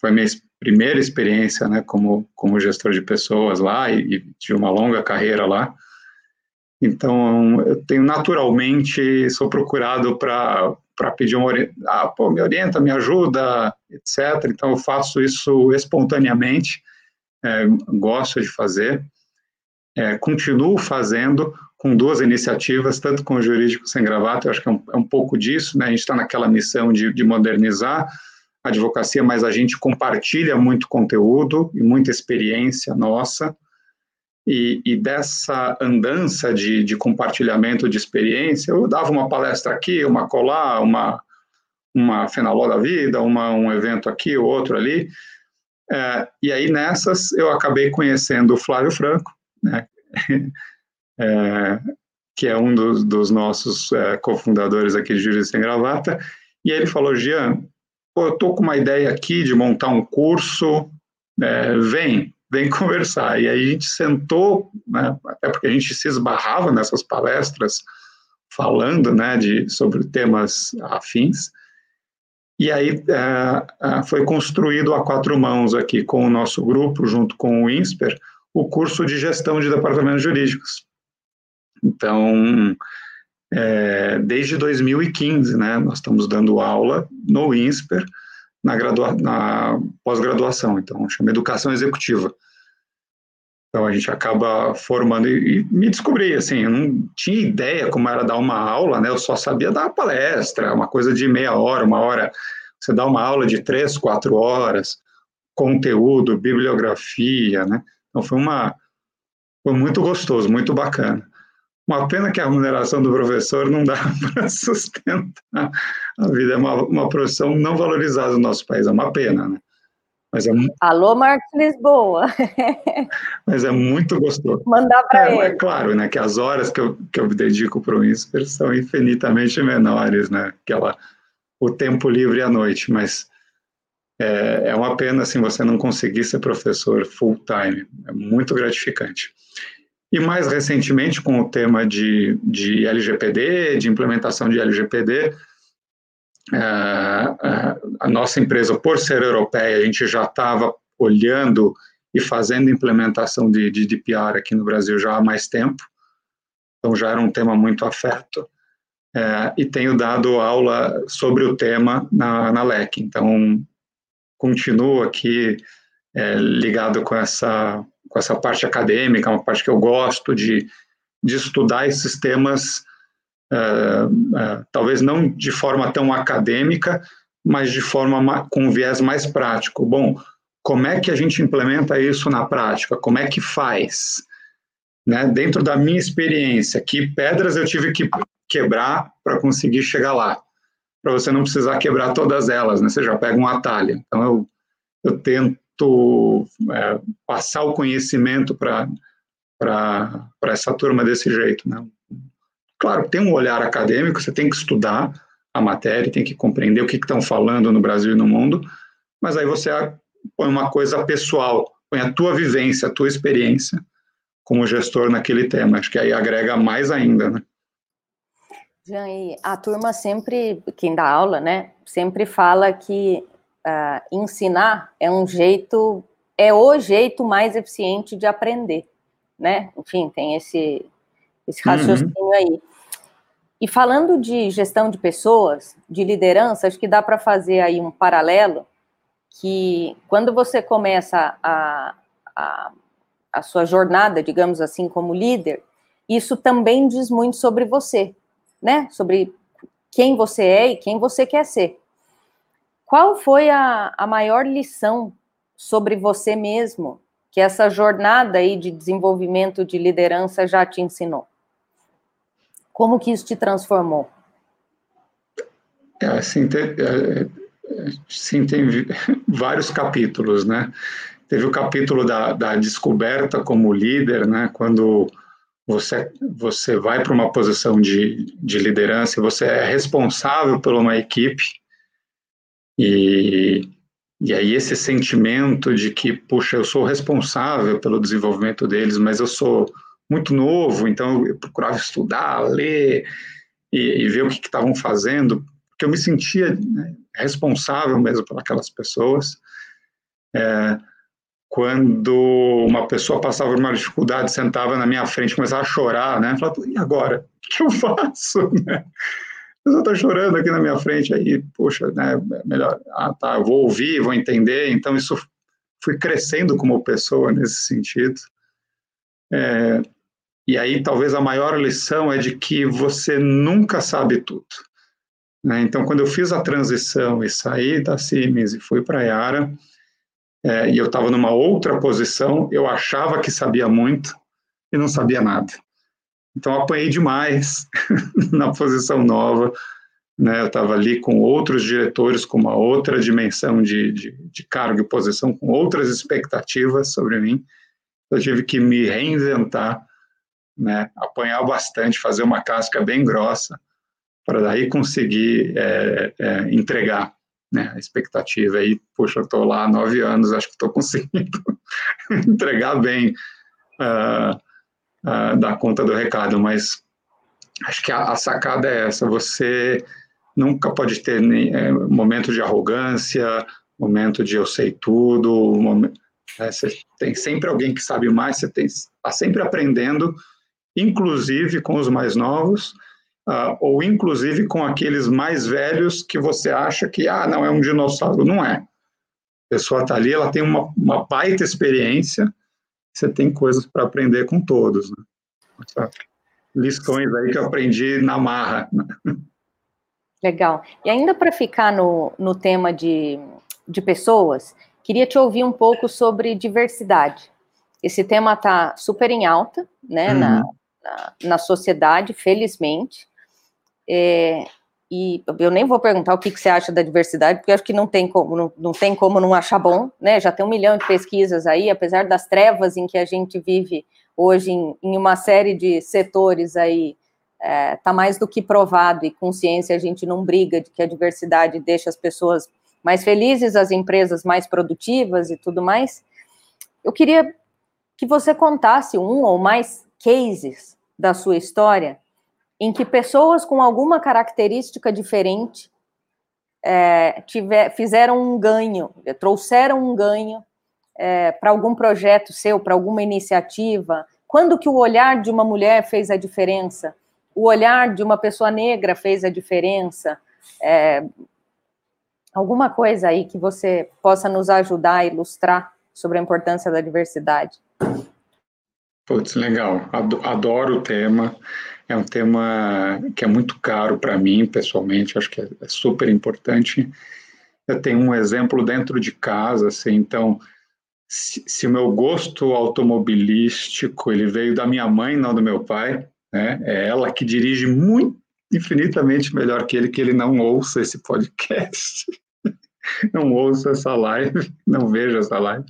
foi minha primeira experiência né, como, como gestor de pessoas lá e, e tive uma longa carreira lá. Então, eu tenho naturalmente, sou procurado para pedir um ah, pô, me orienta, me ajuda, etc. Então, eu faço isso espontaneamente, é, gosto de fazer, é, continuo fazendo com duas iniciativas, tanto com o Jurídico Sem Gravata, eu acho que é um, é um pouco disso, né? a gente está naquela missão de, de modernizar, advocacia, mas a gente compartilha muito conteúdo e muita experiência nossa. E, e dessa andança de, de, compartilhamento de experiência, eu dava uma palestra aqui, uma colar, uma, uma Fenaló da Vida, uma, um evento aqui, outro ali. É, e aí nessas eu acabei conhecendo o Flávio Franco, né? é, que é um dos, dos nossos é, cofundadores aqui de Jurídico Sem Gravata, e ele falou, Jean, eu estou com uma ideia aqui de montar um curso, é, vem, vem conversar. E aí a gente sentou, né, até porque a gente se esbarrava nessas palestras, falando né, de, sobre temas afins. E aí é, é, foi construído a quatro mãos aqui com o nosso grupo, junto com o INSPER, o curso de gestão de departamentos jurídicos. Então, é, desde 2015, né, nós estamos dando aula no INSPER, na, na pós-graduação, então chama Educação Executiva. Então a gente acaba formando e, e, me descobri assim, eu não tinha ideia como era dar uma aula, né? Eu só sabia dar palestra, uma coisa de meia hora, uma hora. Você dá uma aula de três, quatro horas, conteúdo, bibliografia, né? Então foi uma foi muito gostoso, muito bacana. Uma pena que a remuneração do professor não dá para sustentar a vida. É uma, uma profissão não valorizada no nosso país, é uma pena, né? Mas é, Alô, Marcos Lisboa. mas é muito gostoso. Mandar para é, ele. É claro, né, que as horas que eu, que eu dedico para o INSPER são infinitamente menores, né, aquela, o tempo livre à noite, mas é, é uma pena assim você não conseguir ser professor full time. É muito gratificante. E mais recentemente, com o tema de, de LGPD, de implementação de LGPD, é, é, a nossa empresa, por ser europeia, a gente já estava olhando e fazendo implementação de GDPR aqui no Brasil já há mais tempo, então já era um tema muito afeto, é, e tenho dado aula sobre o tema na, na LEC, então continuo aqui é, ligado com essa, com essa parte acadêmica, uma parte que eu gosto de, de estudar esses temas, uh, uh, talvez não de forma tão acadêmica, mas de forma com um viés mais prático. Bom, como é que a gente implementa isso na prática? Como é que faz? Né? Dentro da minha experiência, que pedras eu tive que quebrar para conseguir chegar lá? Para você não precisar quebrar todas elas, né? Você já pega um atalho. Então, eu, eu tento é, passar o conhecimento para essa turma desse jeito. Né? Claro, tem um olhar acadêmico, você tem que estudar a matéria, tem que compreender o que estão falando no Brasil e no mundo, mas aí você põe uma coisa pessoal, põe a tua vivência, a tua experiência como gestor naquele tema. Acho que aí agrega mais ainda, né? Jean, a turma sempre, quem dá aula, né, sempre fala que uh, ensinar é um jeito, é o jeito mais eficiente de aprender, né? Enfim, tem esse, esse uhum. raciocínio uhum. aí. E falando de gestão de pessoas, de liderança, acho que dá para fazer aí um paralelo que quando você começa a, a, a sua jornada, digamos assim, como líder, isso também diz muito sobre você, né? Sobre quem você é e quem você quer ser. Qual foi a, a maior lição sobre você mesmo que essa jornada aí de desenvolvimento de liderança já te ensinou? Como que isso te transformou? É, assim, tem, é, sim, tem vários capítulos, né? Teve o capítulo da, da descoberta como líder, né? Quando você, você vai para uma posição de, de liderança você é responsável por uma equipe e, e aí esse sentimento de que, puxa, eu sou responsável pelo desenvolvimento deles, mas eu sou muito novo, então eu procurava estudar, ler e, e ver o que estavam fazendo, porque eu me sentia né, responsável mesmo por aquelas pessoas. É, quando uma pessoa passava por uma dificuldade, sentava na minha frente, começava a chorar, né? Falava, e agora? O que eu faço? Pessoa está chorando aqui na minha frente, aí, poxa, né, melhor, ah, tá, eu vou ouvir, vou entender, então isso fui crescendo como pessoa nesse sentido. É, e aí, talvez a maior lição é de que você nunca sabe tudo. Né? Então, quando eu fiz a transição e saí da Siemens e fui para a Yara, é, e eu estava numa outra posição, eu achava que sabia muito e não sabia nada. Então, apanhei demais na posição nova. Né? Eu estava ali com outros diretores, com uma outra dimensão de, de, de cargo e posição, com outras expectativas sobre mim. Eu tive que me reinventar, né? apanhar bastante, fazer uma casca bem grossa, para daí conseguir é, é, entregar né, a expectativa. Aí, poxa, eu estou lá há nove anos, acho que estou conseguindo entregar bem. Uh, uh, dar conta do recado, mas acho que a, a sacada é essa: você nunca pode ter nem, é, momento de arrogância, momento de eu sei tudo, momento, é, você tem sempre alguém que sabe mais, você está sempre aprendendo, inclusive com os mais novos, uh, ou inclusive com aqueles mais velhos que você acha que, ah, não, é um dinossauro. Não é. A pessoa está ali, ela tem uma, uma baita experiência, você tem coisas para aprender com todos. Né? Lições aí que eu aprendi na marra. Legal. E ainda para ficar no, no tema de, de pessoas, queria te ouvir um pouco sobre diversidade. Esse tema está super em alta né, uhum. na, na, na, sociedade, felizmente. É, e eu nem vou perguntar o que, que, você acha da diversidade, porque acho que não tem como não, não, tem como não achar bom, né? Já tem um milhão de pesquisas aí, apesar das trevas em que a gente vive hoje em, em uma série de setores aí, é, tá mais do que provado, e com ciência a gente não briga de que a diversidade deixa as pessoas mais felizes, as empresas mais produtivas e tudo mais. Eu queria que você contasse um ou mais cases da sua história em que pessoas com alguma característica diferente é, tiver, fizeram um ganho, trouxeram um ganho é, para algum projeto seu, para alguma iniciativa? Quando que o olhar de uma mulher fez a diferença? O olhar de uma pessoa negra fez a diferença? É, alguma coisa aí que você possa nos ajudar a ilustrar sobre a importância da diversidade? Putz, legal. Adoro o tema. É um tema que é muito caro para mim, pessoalmente. Acho que é super importante. Eu tenho um exemplo dentro de casa, assim, então se, se, o meu gosto automobilístico ele veio da minha mãe, não do meu pai, né? É ela que dirige muito, infinitamente melhor que ele, que ele não ouça esse podcast, não ouça essa live, não veja essa live,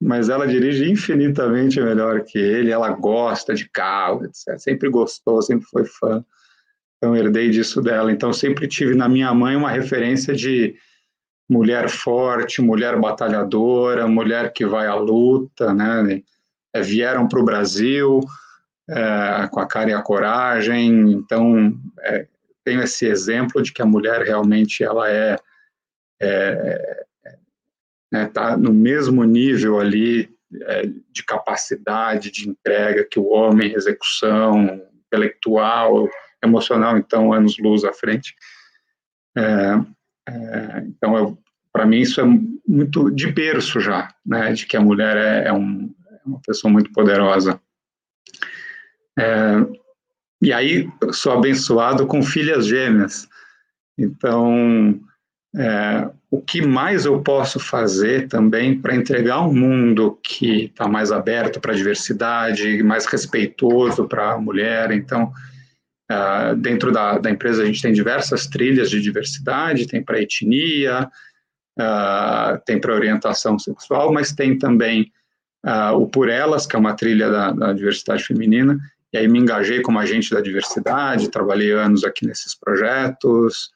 mas ela dirige infinitamente melhor que ele, ela gosta de carro, etc. Sempre gostou, sempre foi fã, então herdei disso dela. Então sempre tive na minha mãe uma referência de mulher forte, mulher batalhadora, mulher que vai à luta, né? É, vieram para o Brasil é, com a cara e a coragem, então é, tenho esse exemplo de que a mulher realmente ela é, é, é né, no mesmo nível ali é, de capacidade, de entrega que o homem, execução intelectual, emocional, então anos luz à frente. É, é, então, para mim, isso é muito de berço já, né, de que a mulher é, é, um, é uma pessoa muito poderosa. É, e aí, sou abençoado com filhas gêmeas. Então, é, o que mais eu posso fazer também para entregar um mundo que está mais aberto para a diversidade, mais respeitoso para a mulher? Então, Uh, dentro da, da, empresa, a gente tem diversas trilhas de diversidade: tem para etnia, uh, tem para orientação sexual, mas tem também uh, o Por Elas, que é uma trilha da, da, diversidade feminina. E aí me engajei como agente da diversidade, trabalhei anos aqui nesses projetos.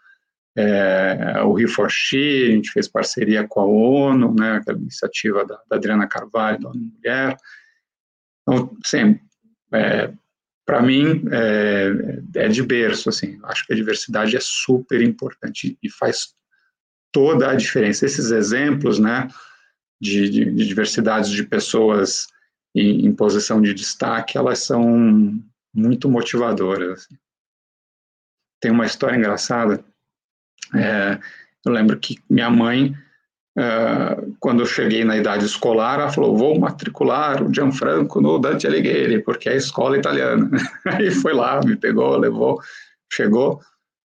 É, o Rio a gente fez parceria com a ONU, né, aquela iniciativa da, da Adriana Carvalho, da ONU Mulher. Então, sim, é, para mim, é, é, de berço, assim, acho que a diversidade é super importante e faz toda a diferença. Esses exemplos, né, de, de, de diversidades de pessoas em, em, posição de destaque, elas são muito motivadoras. Assim. Tem uma história engraçada, é, eu lembro que minha mãe Uh, quando eu cheguei na idade escolar, ela falou: vou matricular o Gianfranco no Dante Alighieri, porque é a escola italiana. Aí foi lá, me pegou, levou, chegou.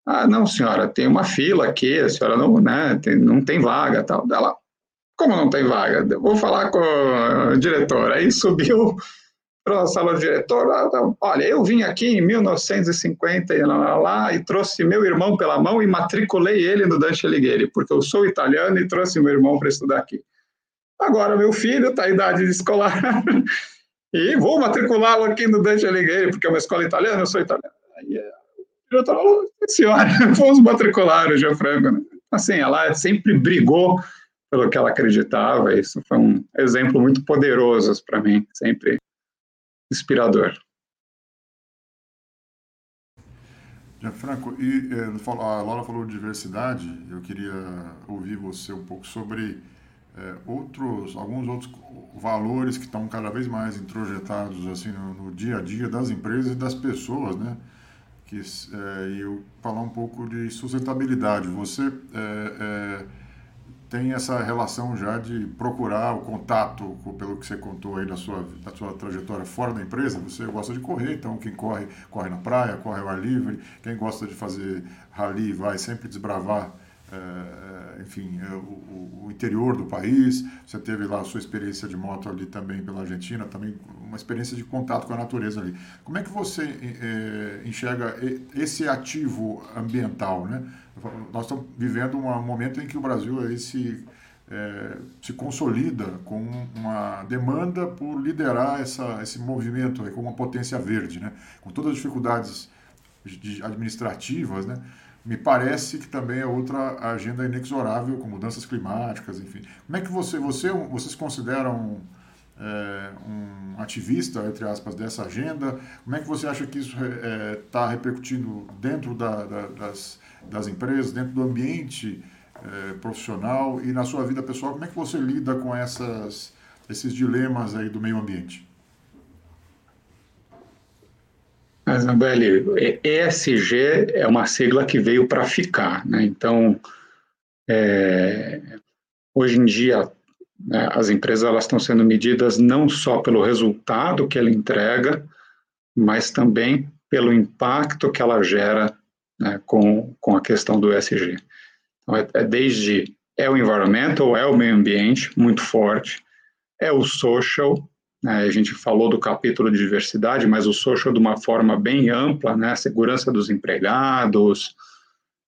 Ah, não, senhora, tem uma fila aqui, a senhora não, né, tem, não tem vaga, tal. Ela, como não tem vaga? vou falar com o diretor. Aí subiu para a sala do diretor, tá, olha, eu vim aqui em 1950 lá, lá, e trouxe meu irmão pela mão e matriculei ele no Dante Alighieri, porque eu sou italiano e trouxe meu irmão para estudar aqui. Agora meu filho está em idade escolar e vou matriculá-lo aqui no Dante Alighieri, porque é uma escola italiana, eu sou italiano. É, o diretor falou, senhora, vamos matricular o Gianfranco. Assim, ela sempre brigou pelo que ela acreditava, isso foi um exemplo muito poderoso para mim, sempre inspirador. Franco, e é, a Laura falou de diversidade, eu queria ouvir você um pouco sobre é, outros, alguns outros valores que estão cada vez mais introjetados assim no, no dia a dia das empresas e das pessoas, né? Que é, eu falar um pouco de sustentabilidade. Você é tem essa relação já de procurar o contato, pelo que você contou aí da sua, da sua trajetória fora da empresa, você gosta de correr, então quem corre, corre na praia, corre ao ar livre, quem gosta de fazer rally vai sempre desbravar, é, enfim, é, o, o, interior do país, você teve lá a sua experiência de moto ali também pela Argentina, também uma experiência de contato com a natureza ali. Como é que você é, enxerga esse ativo ambiental, né? nós estamos vivendo um momento em que o Brasil aí se, é, se consolida com uma demanda por liderar essa, esse movimento aí, como uma potência verde, né? com todas as dificuldades administrativas, né? me parece que também é outra agenda inexorável, com mudanças climáticas, enfim. Como é que você, você vocês consideram é, um ativista, entre aspas, dessa agenda? Como é que você acha que isso está é, tá repercutindo dentro da, da, das, das empresas, dentro do ambiente é, profissional e na sua vida pessoal? Como é que você lida com essas, esses dilemas aí do meio ambiente? Isabelle, ESG é uma sigla que veio para ficar, né? Então, é, hoje em dia, né, as empresas elas estão sendo medidas não só pelo resultado que ela entrega, mas também pelo impacto que ela gera né, com, com a questão do ESG. Então, é, é desde é o environmental, é o meio ambiente muito forte, é o social, né, a gente falou do capítulo de diversidade, mas o social de uma forma bem ampla, né? Segurança dos empregados,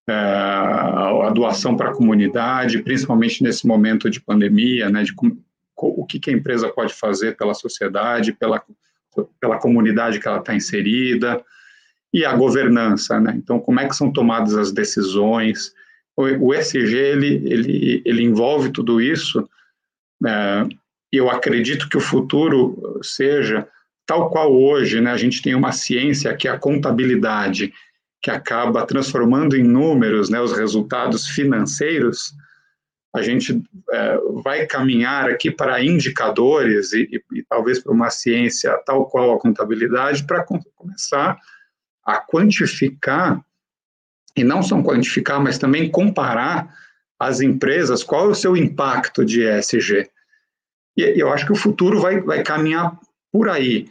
a doação para a comunidade, principalmente nesse momento de pandemia, né? De o que, que a empresa pode fazer pela sociedade, pela, pela comunidade que ela está inserida, e a governança, né? Então, como é que são tomadas as decisões? O, o ele, ele, ele envolve tudo isso, é, eu acredito que o futuro seja tal qual hoje, né? A gente tem uma ciência que é a contabilidade, que acaba transformando em números, né, os resultados financeiros. A gente é, vai caminhar aqui para indicadores e, e, e, talvez para uma ciência tal qual a contabilidade para começar a quantificar e não só quantificar, mas também comparar as empresas qual é o seu impacto de ESG. E eu acho que o futuro vai, vai caminhar por aí,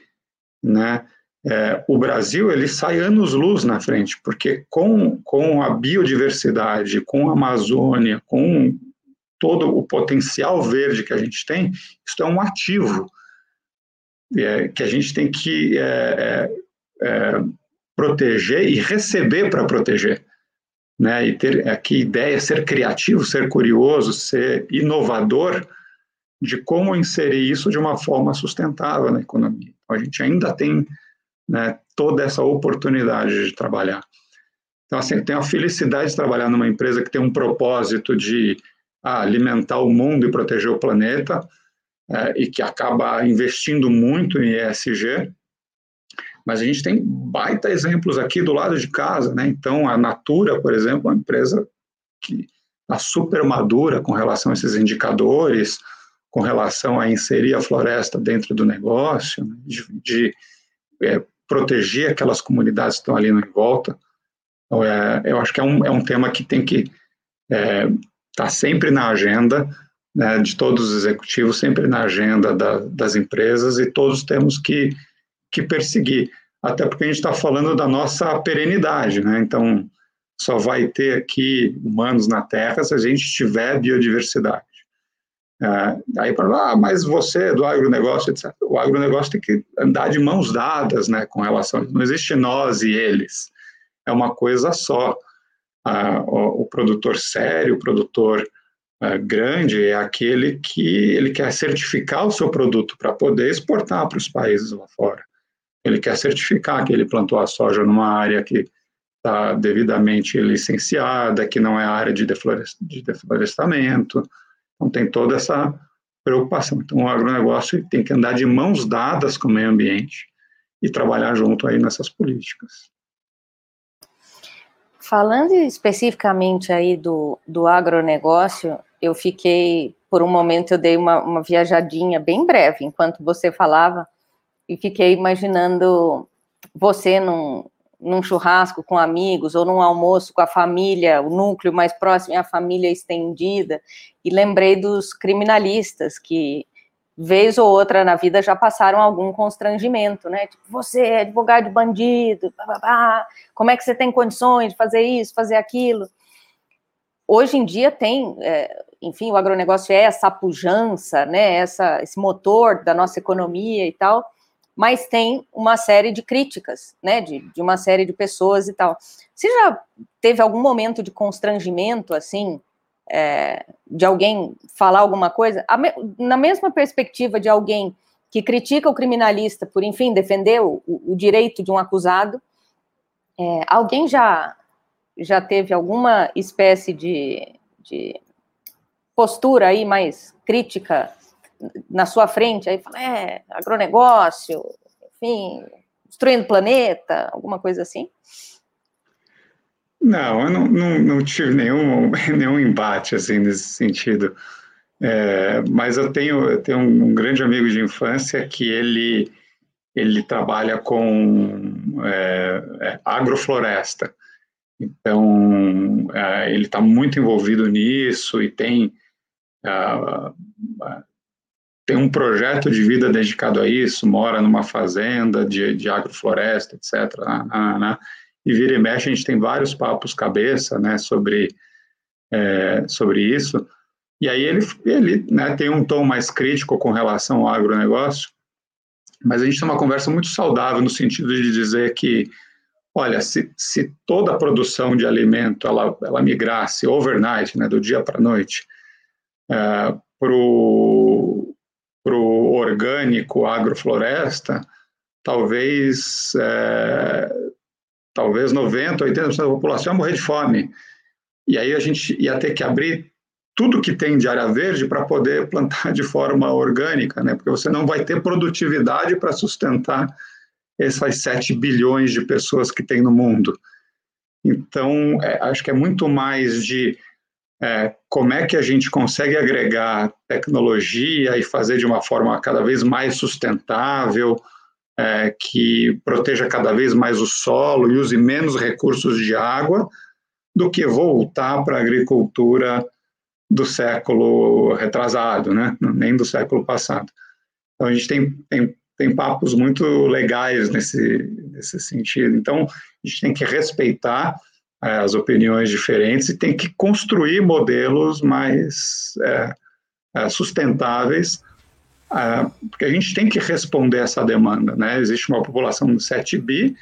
né? É, o Brasil ele sai anos-luz na frente, porque com, com a biodiversidade, com a Amazônia, com todo o potencial verde que a gente tem, isso é um ativo é, que a gente tem que é, é, é proteger e receber para proteger. Né? E ter aqui ideia, ser criativo, ser curioso, ser inovador, de como inserir isso de uma forma sustentável na economia. Então, a gente ainda tem né, toda essa oportunidade de trabalhar. Então, assim, eu tenho a felicidade de trabalhar numa empresa que tem um propósito de ah, alimentar o mundo e proteger o planeta, é, e que acaba investindo muito em ESG, mas a gente tem baita exemplos aqui do lado de casa, né? Então, a Natura, por exemplo, é uma empresa que está super madura com relação a esses indicadores, com relação a inserir a floresta dentro do negócio, né, de, de é, proteger aquelas comunidades que estão ali em volta. Então, é, eu acho que é um, é um tema que tem que estar é, tá sempre na agenda né, de todos os executivos, sempre na agenda da, das empresas e todos temos que, que perseguir. Até porque a gente está falando da nossa perenidade, né? Então, só vai ter aqui humanos na Terra se a gente tiver biodiversidade. É, aí para ah, mas você é do agronegócio, etc. O agronegócio tem que andar de mãos dadas, né, com relação. Não existe nós e eles. É uma coisa só. Ah, o, o, produtor sério, o produtor ah, grande é aquele que ele quer certificar o seu produto para poder exportar para os países lá fora. Ele quer certificar que ele plantou a soja numa área que está devidamente licenciada, que não é área de, de deflorestamento então, tem toda essa preocupação. Então, o agronegócio tem que andar de mãos dadas com o meio ambiente e trabalhar junto aí nessas políticas. Falando especificamente aí do, do agronegócio, eu fiquei, por um momento, eu dei uma, uma viajadinha bem breve, enquanto você falava, e fiquei imaginando você num, num churrasco com amigos ou num almoço com a família, o núcleo mais próximo é a família estendida, e lembrei dos criminalistas que vez ou outra na vida já passaram algum constrangimento, né? Tipo, você é advogado de bandido, blá, blá, blá. como é que você tem condições de fazer isso, fazer aquilo? Hoje em dia tem, é, enfim, o agronegócio é essa pujança, né? Essa, esse motor da nossa economia e tal mas tem uma série de críticas, né, de, de uma série de pessoas e tal. Você já teve algum momento de constrangimento, assim, é, de alguém falar alguma coisa? na mesma perspectiva de alguém que critica o criminalista por, enfim, defender o, o direito de um acusado, É, alguém já, já teve alguma espécie de, de postura aí mais crítica na sua frente, aí fala, é, agronegócio, enfim, destruindo o planeta, alguma coisa assim? Não, eu não, não, não tive nenhum, nenhum embate assim nesse sentido. É, mas eu tenho, eu tenho um, grande amigo de infância que ele, ele trabalha com é, é, agrofloresta. Então, é, ele está muito envolvido nisso e tem, tem um projeto de vida dedicado a isso, mora numa fazenda de, de agrofloresta, etc. Né, né, e vira e mexe, a gente tem vários papos cabeça né, sobre, é, sobre isso. E aí ele, ele né, tem um tom mais crítico com relação ao agronegócio, mas a gente tem uma conversa muito saudável no sentido de dizer que, olha, se, se toda a produção de alimento ela, ela migrasse overnight, né, do dia para a noite, é, para o orgânico agrofloresta, talvez, é, talvez 90%, 80% da população ia morrer de fome. E aí a gente ia ter que abrir tudo que tem de área verde para poder plantar de forma orgânica, né? Porque você não vai ter produtividade para sustentar essas 7 bilhões de pessoas que tem no mundo. Então, é, acho que é muito mais de é, como é que a gente consegue agregar tecnologia e fazer de uma forma cada vez mais sustentável, é, que proteja cada vez mais o solo e use menos recursos de água, do que voltar para a agricultura do século retrasado, né? nem do século passado. Então, a gente tem, tem, tem papos muito legais nesse, nesse sentido. Então, a gente tem que respeitar é, as opiniões diferentes e tem que construir modelos mais é, é, sustentáveis, é, porque a gente tem que responder essa demanda. Né? Existe uma população de 7 bi,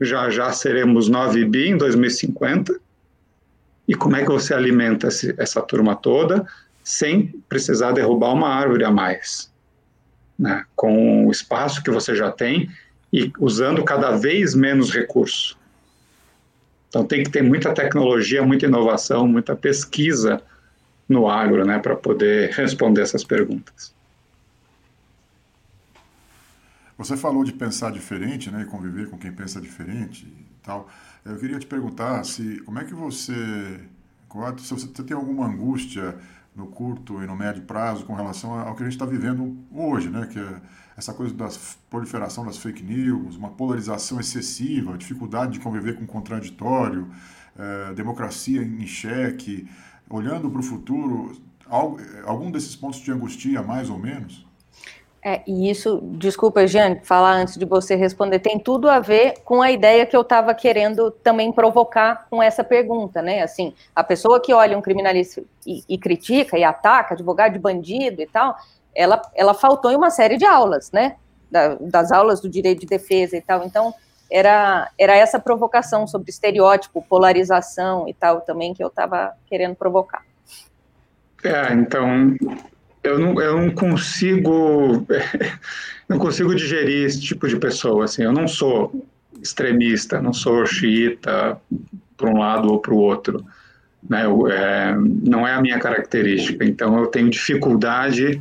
já já seremos 9 bi em 2050, e como é que você alimenta essa turma toda sem precisar derrubar uma árvore a mais? Né? Com o espaço que você já tem e usando cada vez menos recurso. Então tem que ter muita tecnologia, muita inovação, muita pesquisa no agro, né, para poder responder essas perguntas. Você falou de pensar diferente, né, e conviver com quem pensa diferente e tal. Eu queria te perguntar se como é que você, se você tem alguma angústia no curto e no médio prazo com relação ao que a gente está vivendo hoje, né? Que é essa coisa da proliferação das fake news, uma polarização excessiva, dificuldade de conviver com contraditório, é, democracia em xeque, olhando para o futuro, algum desses pontos te angustia mais ou menos? É, e isso, desculpa, Jean, falar antes de você responder, tem tudo a ver com a ideia que eu estava querendo também provocar com essa pergunta, né? Assim, a pessoa que olha um criminalista e, e, critica e ataca, advogado de bandido e tal, ela, ela faltou em uma série de aulas, né? Da, das aulas do direito de defesa e tal. Então, era, era essa provocação sobre estereótipo, polarização e tal também que eu estava querendo provocar. É, então, eu não, eu não consigo não consigo digerir esse tipo de pessoa assim eu não sou extremista não sou xiita para um lado ou para o outro né eu, é, não é a minha característica então eu tenho dificuldade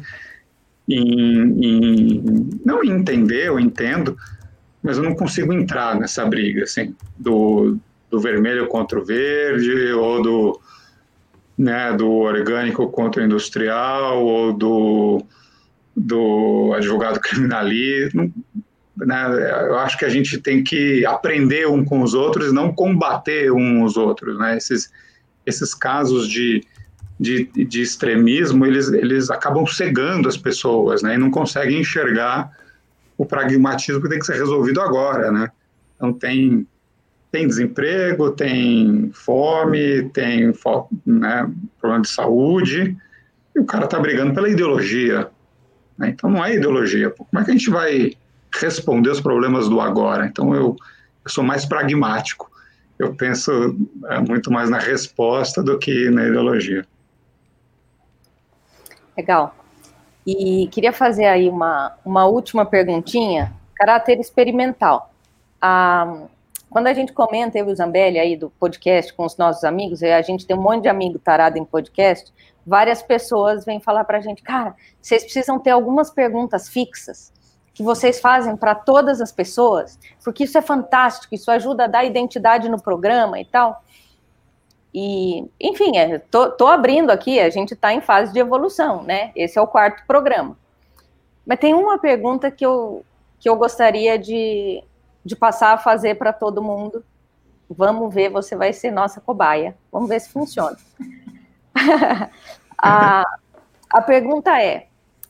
em, em não entender eu entendo mas eu não consigo entrar nessa briga assim do, do vermelho contra o verde ou do né, do orgânico contra o industrial ou do, do advogado criminalista. Né, eu acho que a gente tem que aprender um com os outros não combater uns os outros. Né? Esses, esses casos de, de, de, extremismo, eles, eles acabam cegando as pessoas né? e não conseguem enxergar o pragmatismo que tem que ser resolvido agora. Né? Então, tem tem desemprego, tem fome, tem né, problema de saúde, e o cara está brigando pela ideologia. Né? Então não é ideologia. Como é que a gente vai responder os problemas do agora? Então eu, eu sou mais pragmático. Eu penso é, muito mais na resposta do que na ideologia. Legal. E queria fazer aí uma, uma última perguntinha, caráter experimental. Ah, quando a gente comenta, eu e o Zambelli aí do podcast com os nossos amigos, a gente tem um monte de amigo tarado em podcast, várias pessoas vêm falar para a gente, cara, vocês precisam ter algumas perguntas fixas que vocês fazem para todas as pessoas, porque isso é fantástico, isso ajuda a dar identidade no programa e tal. E, enfim, é, tô, abrindo aqui, a gente está em fase de evolução, né? Esse é o quarto programa. Mas tem uma pergunta que eu, que eu gostaria de, de passar a fazer para todo mundo. Vamos ver, você vai ser nossa cobaia. Vamos ver se funciona. a, a pergunta é: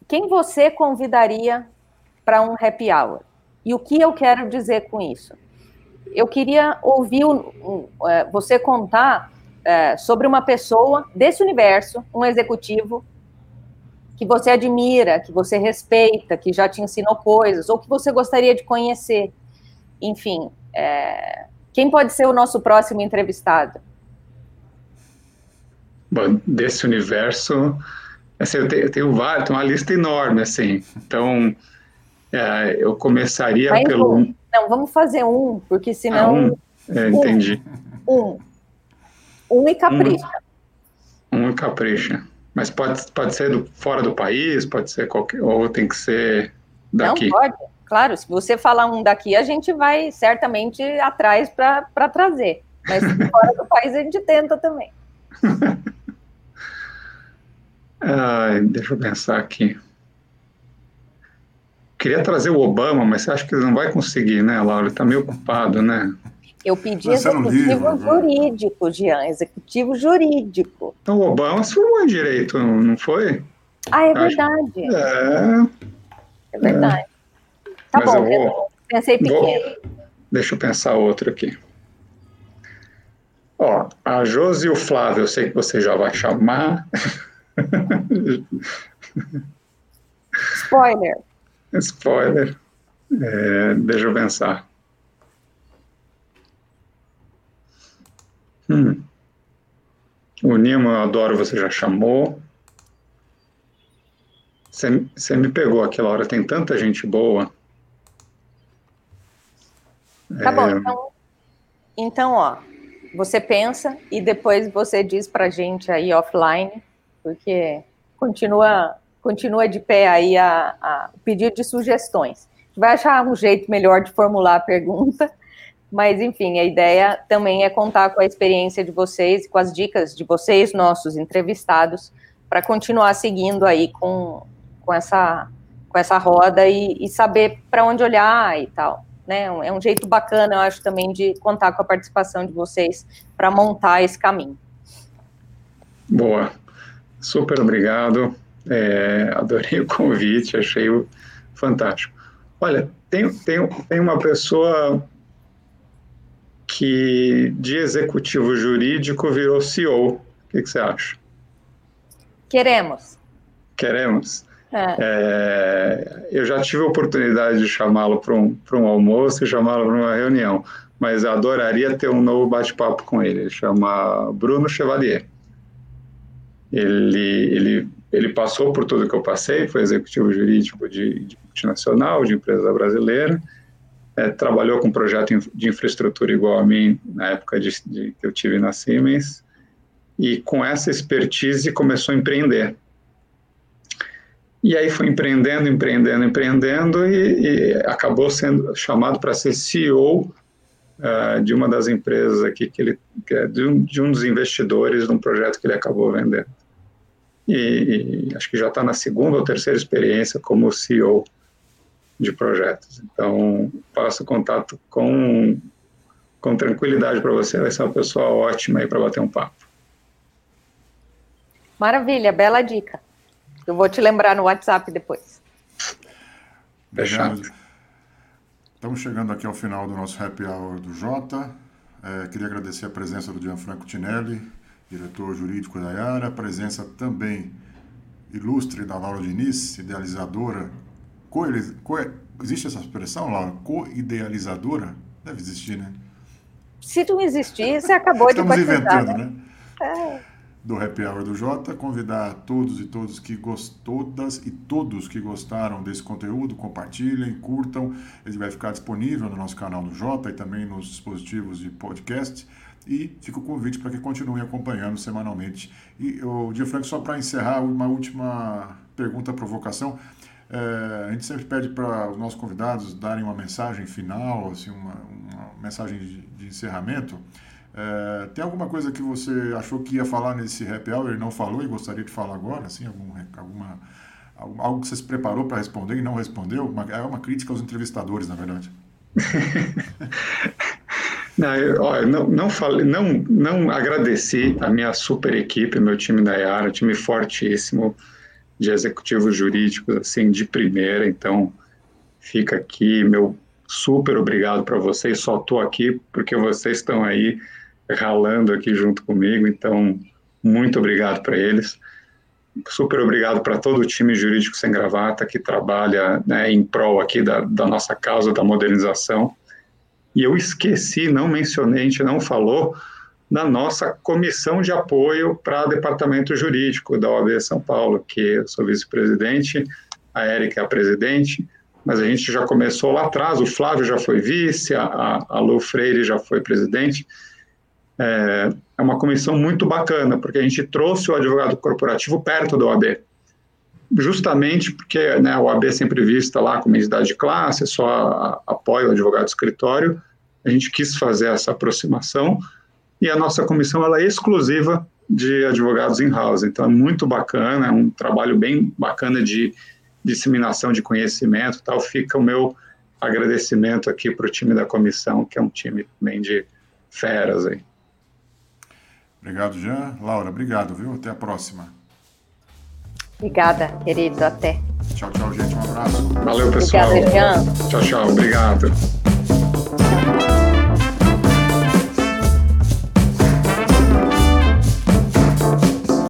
quem você convidaria para um happy hour? E o que eu quero dizer com isso? Eu queria ouvir é, você contar é, sobre uma pessoa desse universo, um executivo que você admira, que você respeita, que já te ensinou coisas, ou que você gostaria de conhecer. Enfim, é... quem pode ser o nosso próximo entrevistado? Bom, desse universo, assim, eu, tenho, eu tenho, tenho uma lista enorme, assim. Então, é, eu começaria Mas pelo. Não, vamos fazer um, porque senão. Ah, um? É, entendi. Um. Um, e capricha. Um, um e capricha. Mas pode, pode ser do, fora do país, pode ser qualquer. Ou tem que ser daqui. Não, pode. Claro, se você falar um daqui, a gente vai certamente atrás para trazer. Mas fora do país a gente tenta também. Ai, deixa eu pensar aqui. Queria trazer o Obama, mas você acha que ele não vai conseguir, né, Laura? Ele está meio ocupado, né? Eu pedi executivo livro, jurídico, Jean, executivo jurídico. Então o Obama se formou em direito, não foi? Ah, é verdade. É. É verdade. É. Tá Mas bom, eu vou, pensei pequeno. Vou, deixa eu pensar outro aqui. Ó, a Josi e o Flávio, eu sei que você já vai chamar. Spoiler. Spoiler. É, deixa eu pensar. Hum. O Nimo, eu adoro, você já chamou. Você, me pegou aquela hora, tem tanta gente boa. Tá é... bom, então, então, ó, você pensa e depois você diz pra gente aí offline, porque continua, continua de pé aí a, a, pedido de sugestões. Vai achar um jeito melhor de formular a pergunta, mas enfim, a ideia também é contar com a experiência de vocês com as dicas de vocês, nossos entrevistados, para continuar seguindo aí com, com, essa, com essa roda e, e saber para onde olhar e tal né? É um jeito bacana, eu acho, também de contar com a participação de vocês para montar esse caminho. Boa, super obrigado. É, adorei o convite, achei fantástico. Olha, tem, tem, tem uma pessoa que de executivo jurídico virou CEO. O que, que você acha? Queremos. Queremos. É. É, eu já tive a oportunidade de chamá-lo para um, um almoço e chamá-lo para uma reunião, mas adoraria ter um novo bate-papo com ele. Ele chama Bruno Chevalier. Ele, ele, ele passou por tudo que eu passei, foi executivo jurídico de, de multinacional, de empresa brasileira, é, trabalhou com projeto de infraestrutura igual a mim na época de, de, que eu tive na Siemens, e com essa expertise começou a empreender e aí foi empreendendo, empreendendo, empreendendo e, e acabou sendo chamado para ser CEO uh, ah, de uma das empresas aqui, que ele, que é de, um, de um dos investidores de um projeto que ele acabou vendendo. E, e acho que já está na segunda ou terceira experiência como CEO de projetos. Então, passo contato com, com tranquilidade para você, vai ser uma pessoa ótima aí para bater um papo. Maravilha, bela dica. Eu vou te lembrar no WhatsApp depois. Fechado. Estamos chegando aqui ao final do nosso happy hour do Jota. É, queria agradecer a presença do Gianfranco Tinelli, diretor jurídico da Yara, a presença também ilustre da Laura Diniz, idealizadora. Co co existe essa expressão, Laura? Co-idealizadora? Deve existir, né? Se não existir, você acabou Estamos de Estamos inventando, né? né? É. do Happy Hour do Jota, convidar todos e todos que todas e todos que gostaram desse conteúdo, compartilhem, curtam. Ele vai ficar disponível no nosso canal do Jota e também nos dispositivos de podcast. E fica o convite para que continuem acompanhando semanalmente. E o Dia Franco, só para encerrar, uma última pergunta, provocação. É, a gente sempre pede para os nossos convidados darem uma mensagem final, assim, uma, uma mensagem de, de encerramento. É, tem alguma coisa que você achou que ia falar nesse happy hour e não falou e gostaria de falar agora? Assim, algum, alguma, algo que você se preparou para responder e não respondeu? Uma, é uma crítica aos entrevistadores, na verdade. não, eu, não, não, falei, não, não agradeci a minha super equipe, meu time da Iara, time fortíssimo de executivos jurídicos, assim, de primeira. Então, fica aqui meu super obrigado para vocês. Só estou aqui porque vocês estão aí ralando aqui junto comigo, então muito obrigado para eles. Super obrigado para todo o time jurídico sem gravata que trabalha né, em prol aqui da, da nossa causa da modernização. E eu esqueci, não mencionei, a gente não falou da nossa comissão de apoio para departamento jurídico da OAB São Paulo, que eu sou vice-presidente, a Érica é a presidente, mas a gente já começou lá atrás, o Flávio já foi vice, a, a Lu Freire já foi presidente, é, é uma comissão muito bacana, porque a gente trouxe o advogado corporativo perto da OAB. Justamente porque né, a OAB é sempre vista lá como entidade de classe, só apoia o advogado escritório, a gente quis fazer essa aproximação e a nossa comissão ela é exclusiva de advogados in-house, então é muito bacana, é um trabalho bem bacana de disseminação de conhecimento tal. Fica o meu agradecimento aqui para o time da comissão, que é um time bem de feras aí. Obrigado, Jean. Laura, obrigado, viu? Até a próxima. Obrigada, querido. Até. Tchau, tchau, gente. Um abraço. Valeu, pessoal. Obrigada, Jean. Tchau, tchau. Obrigado.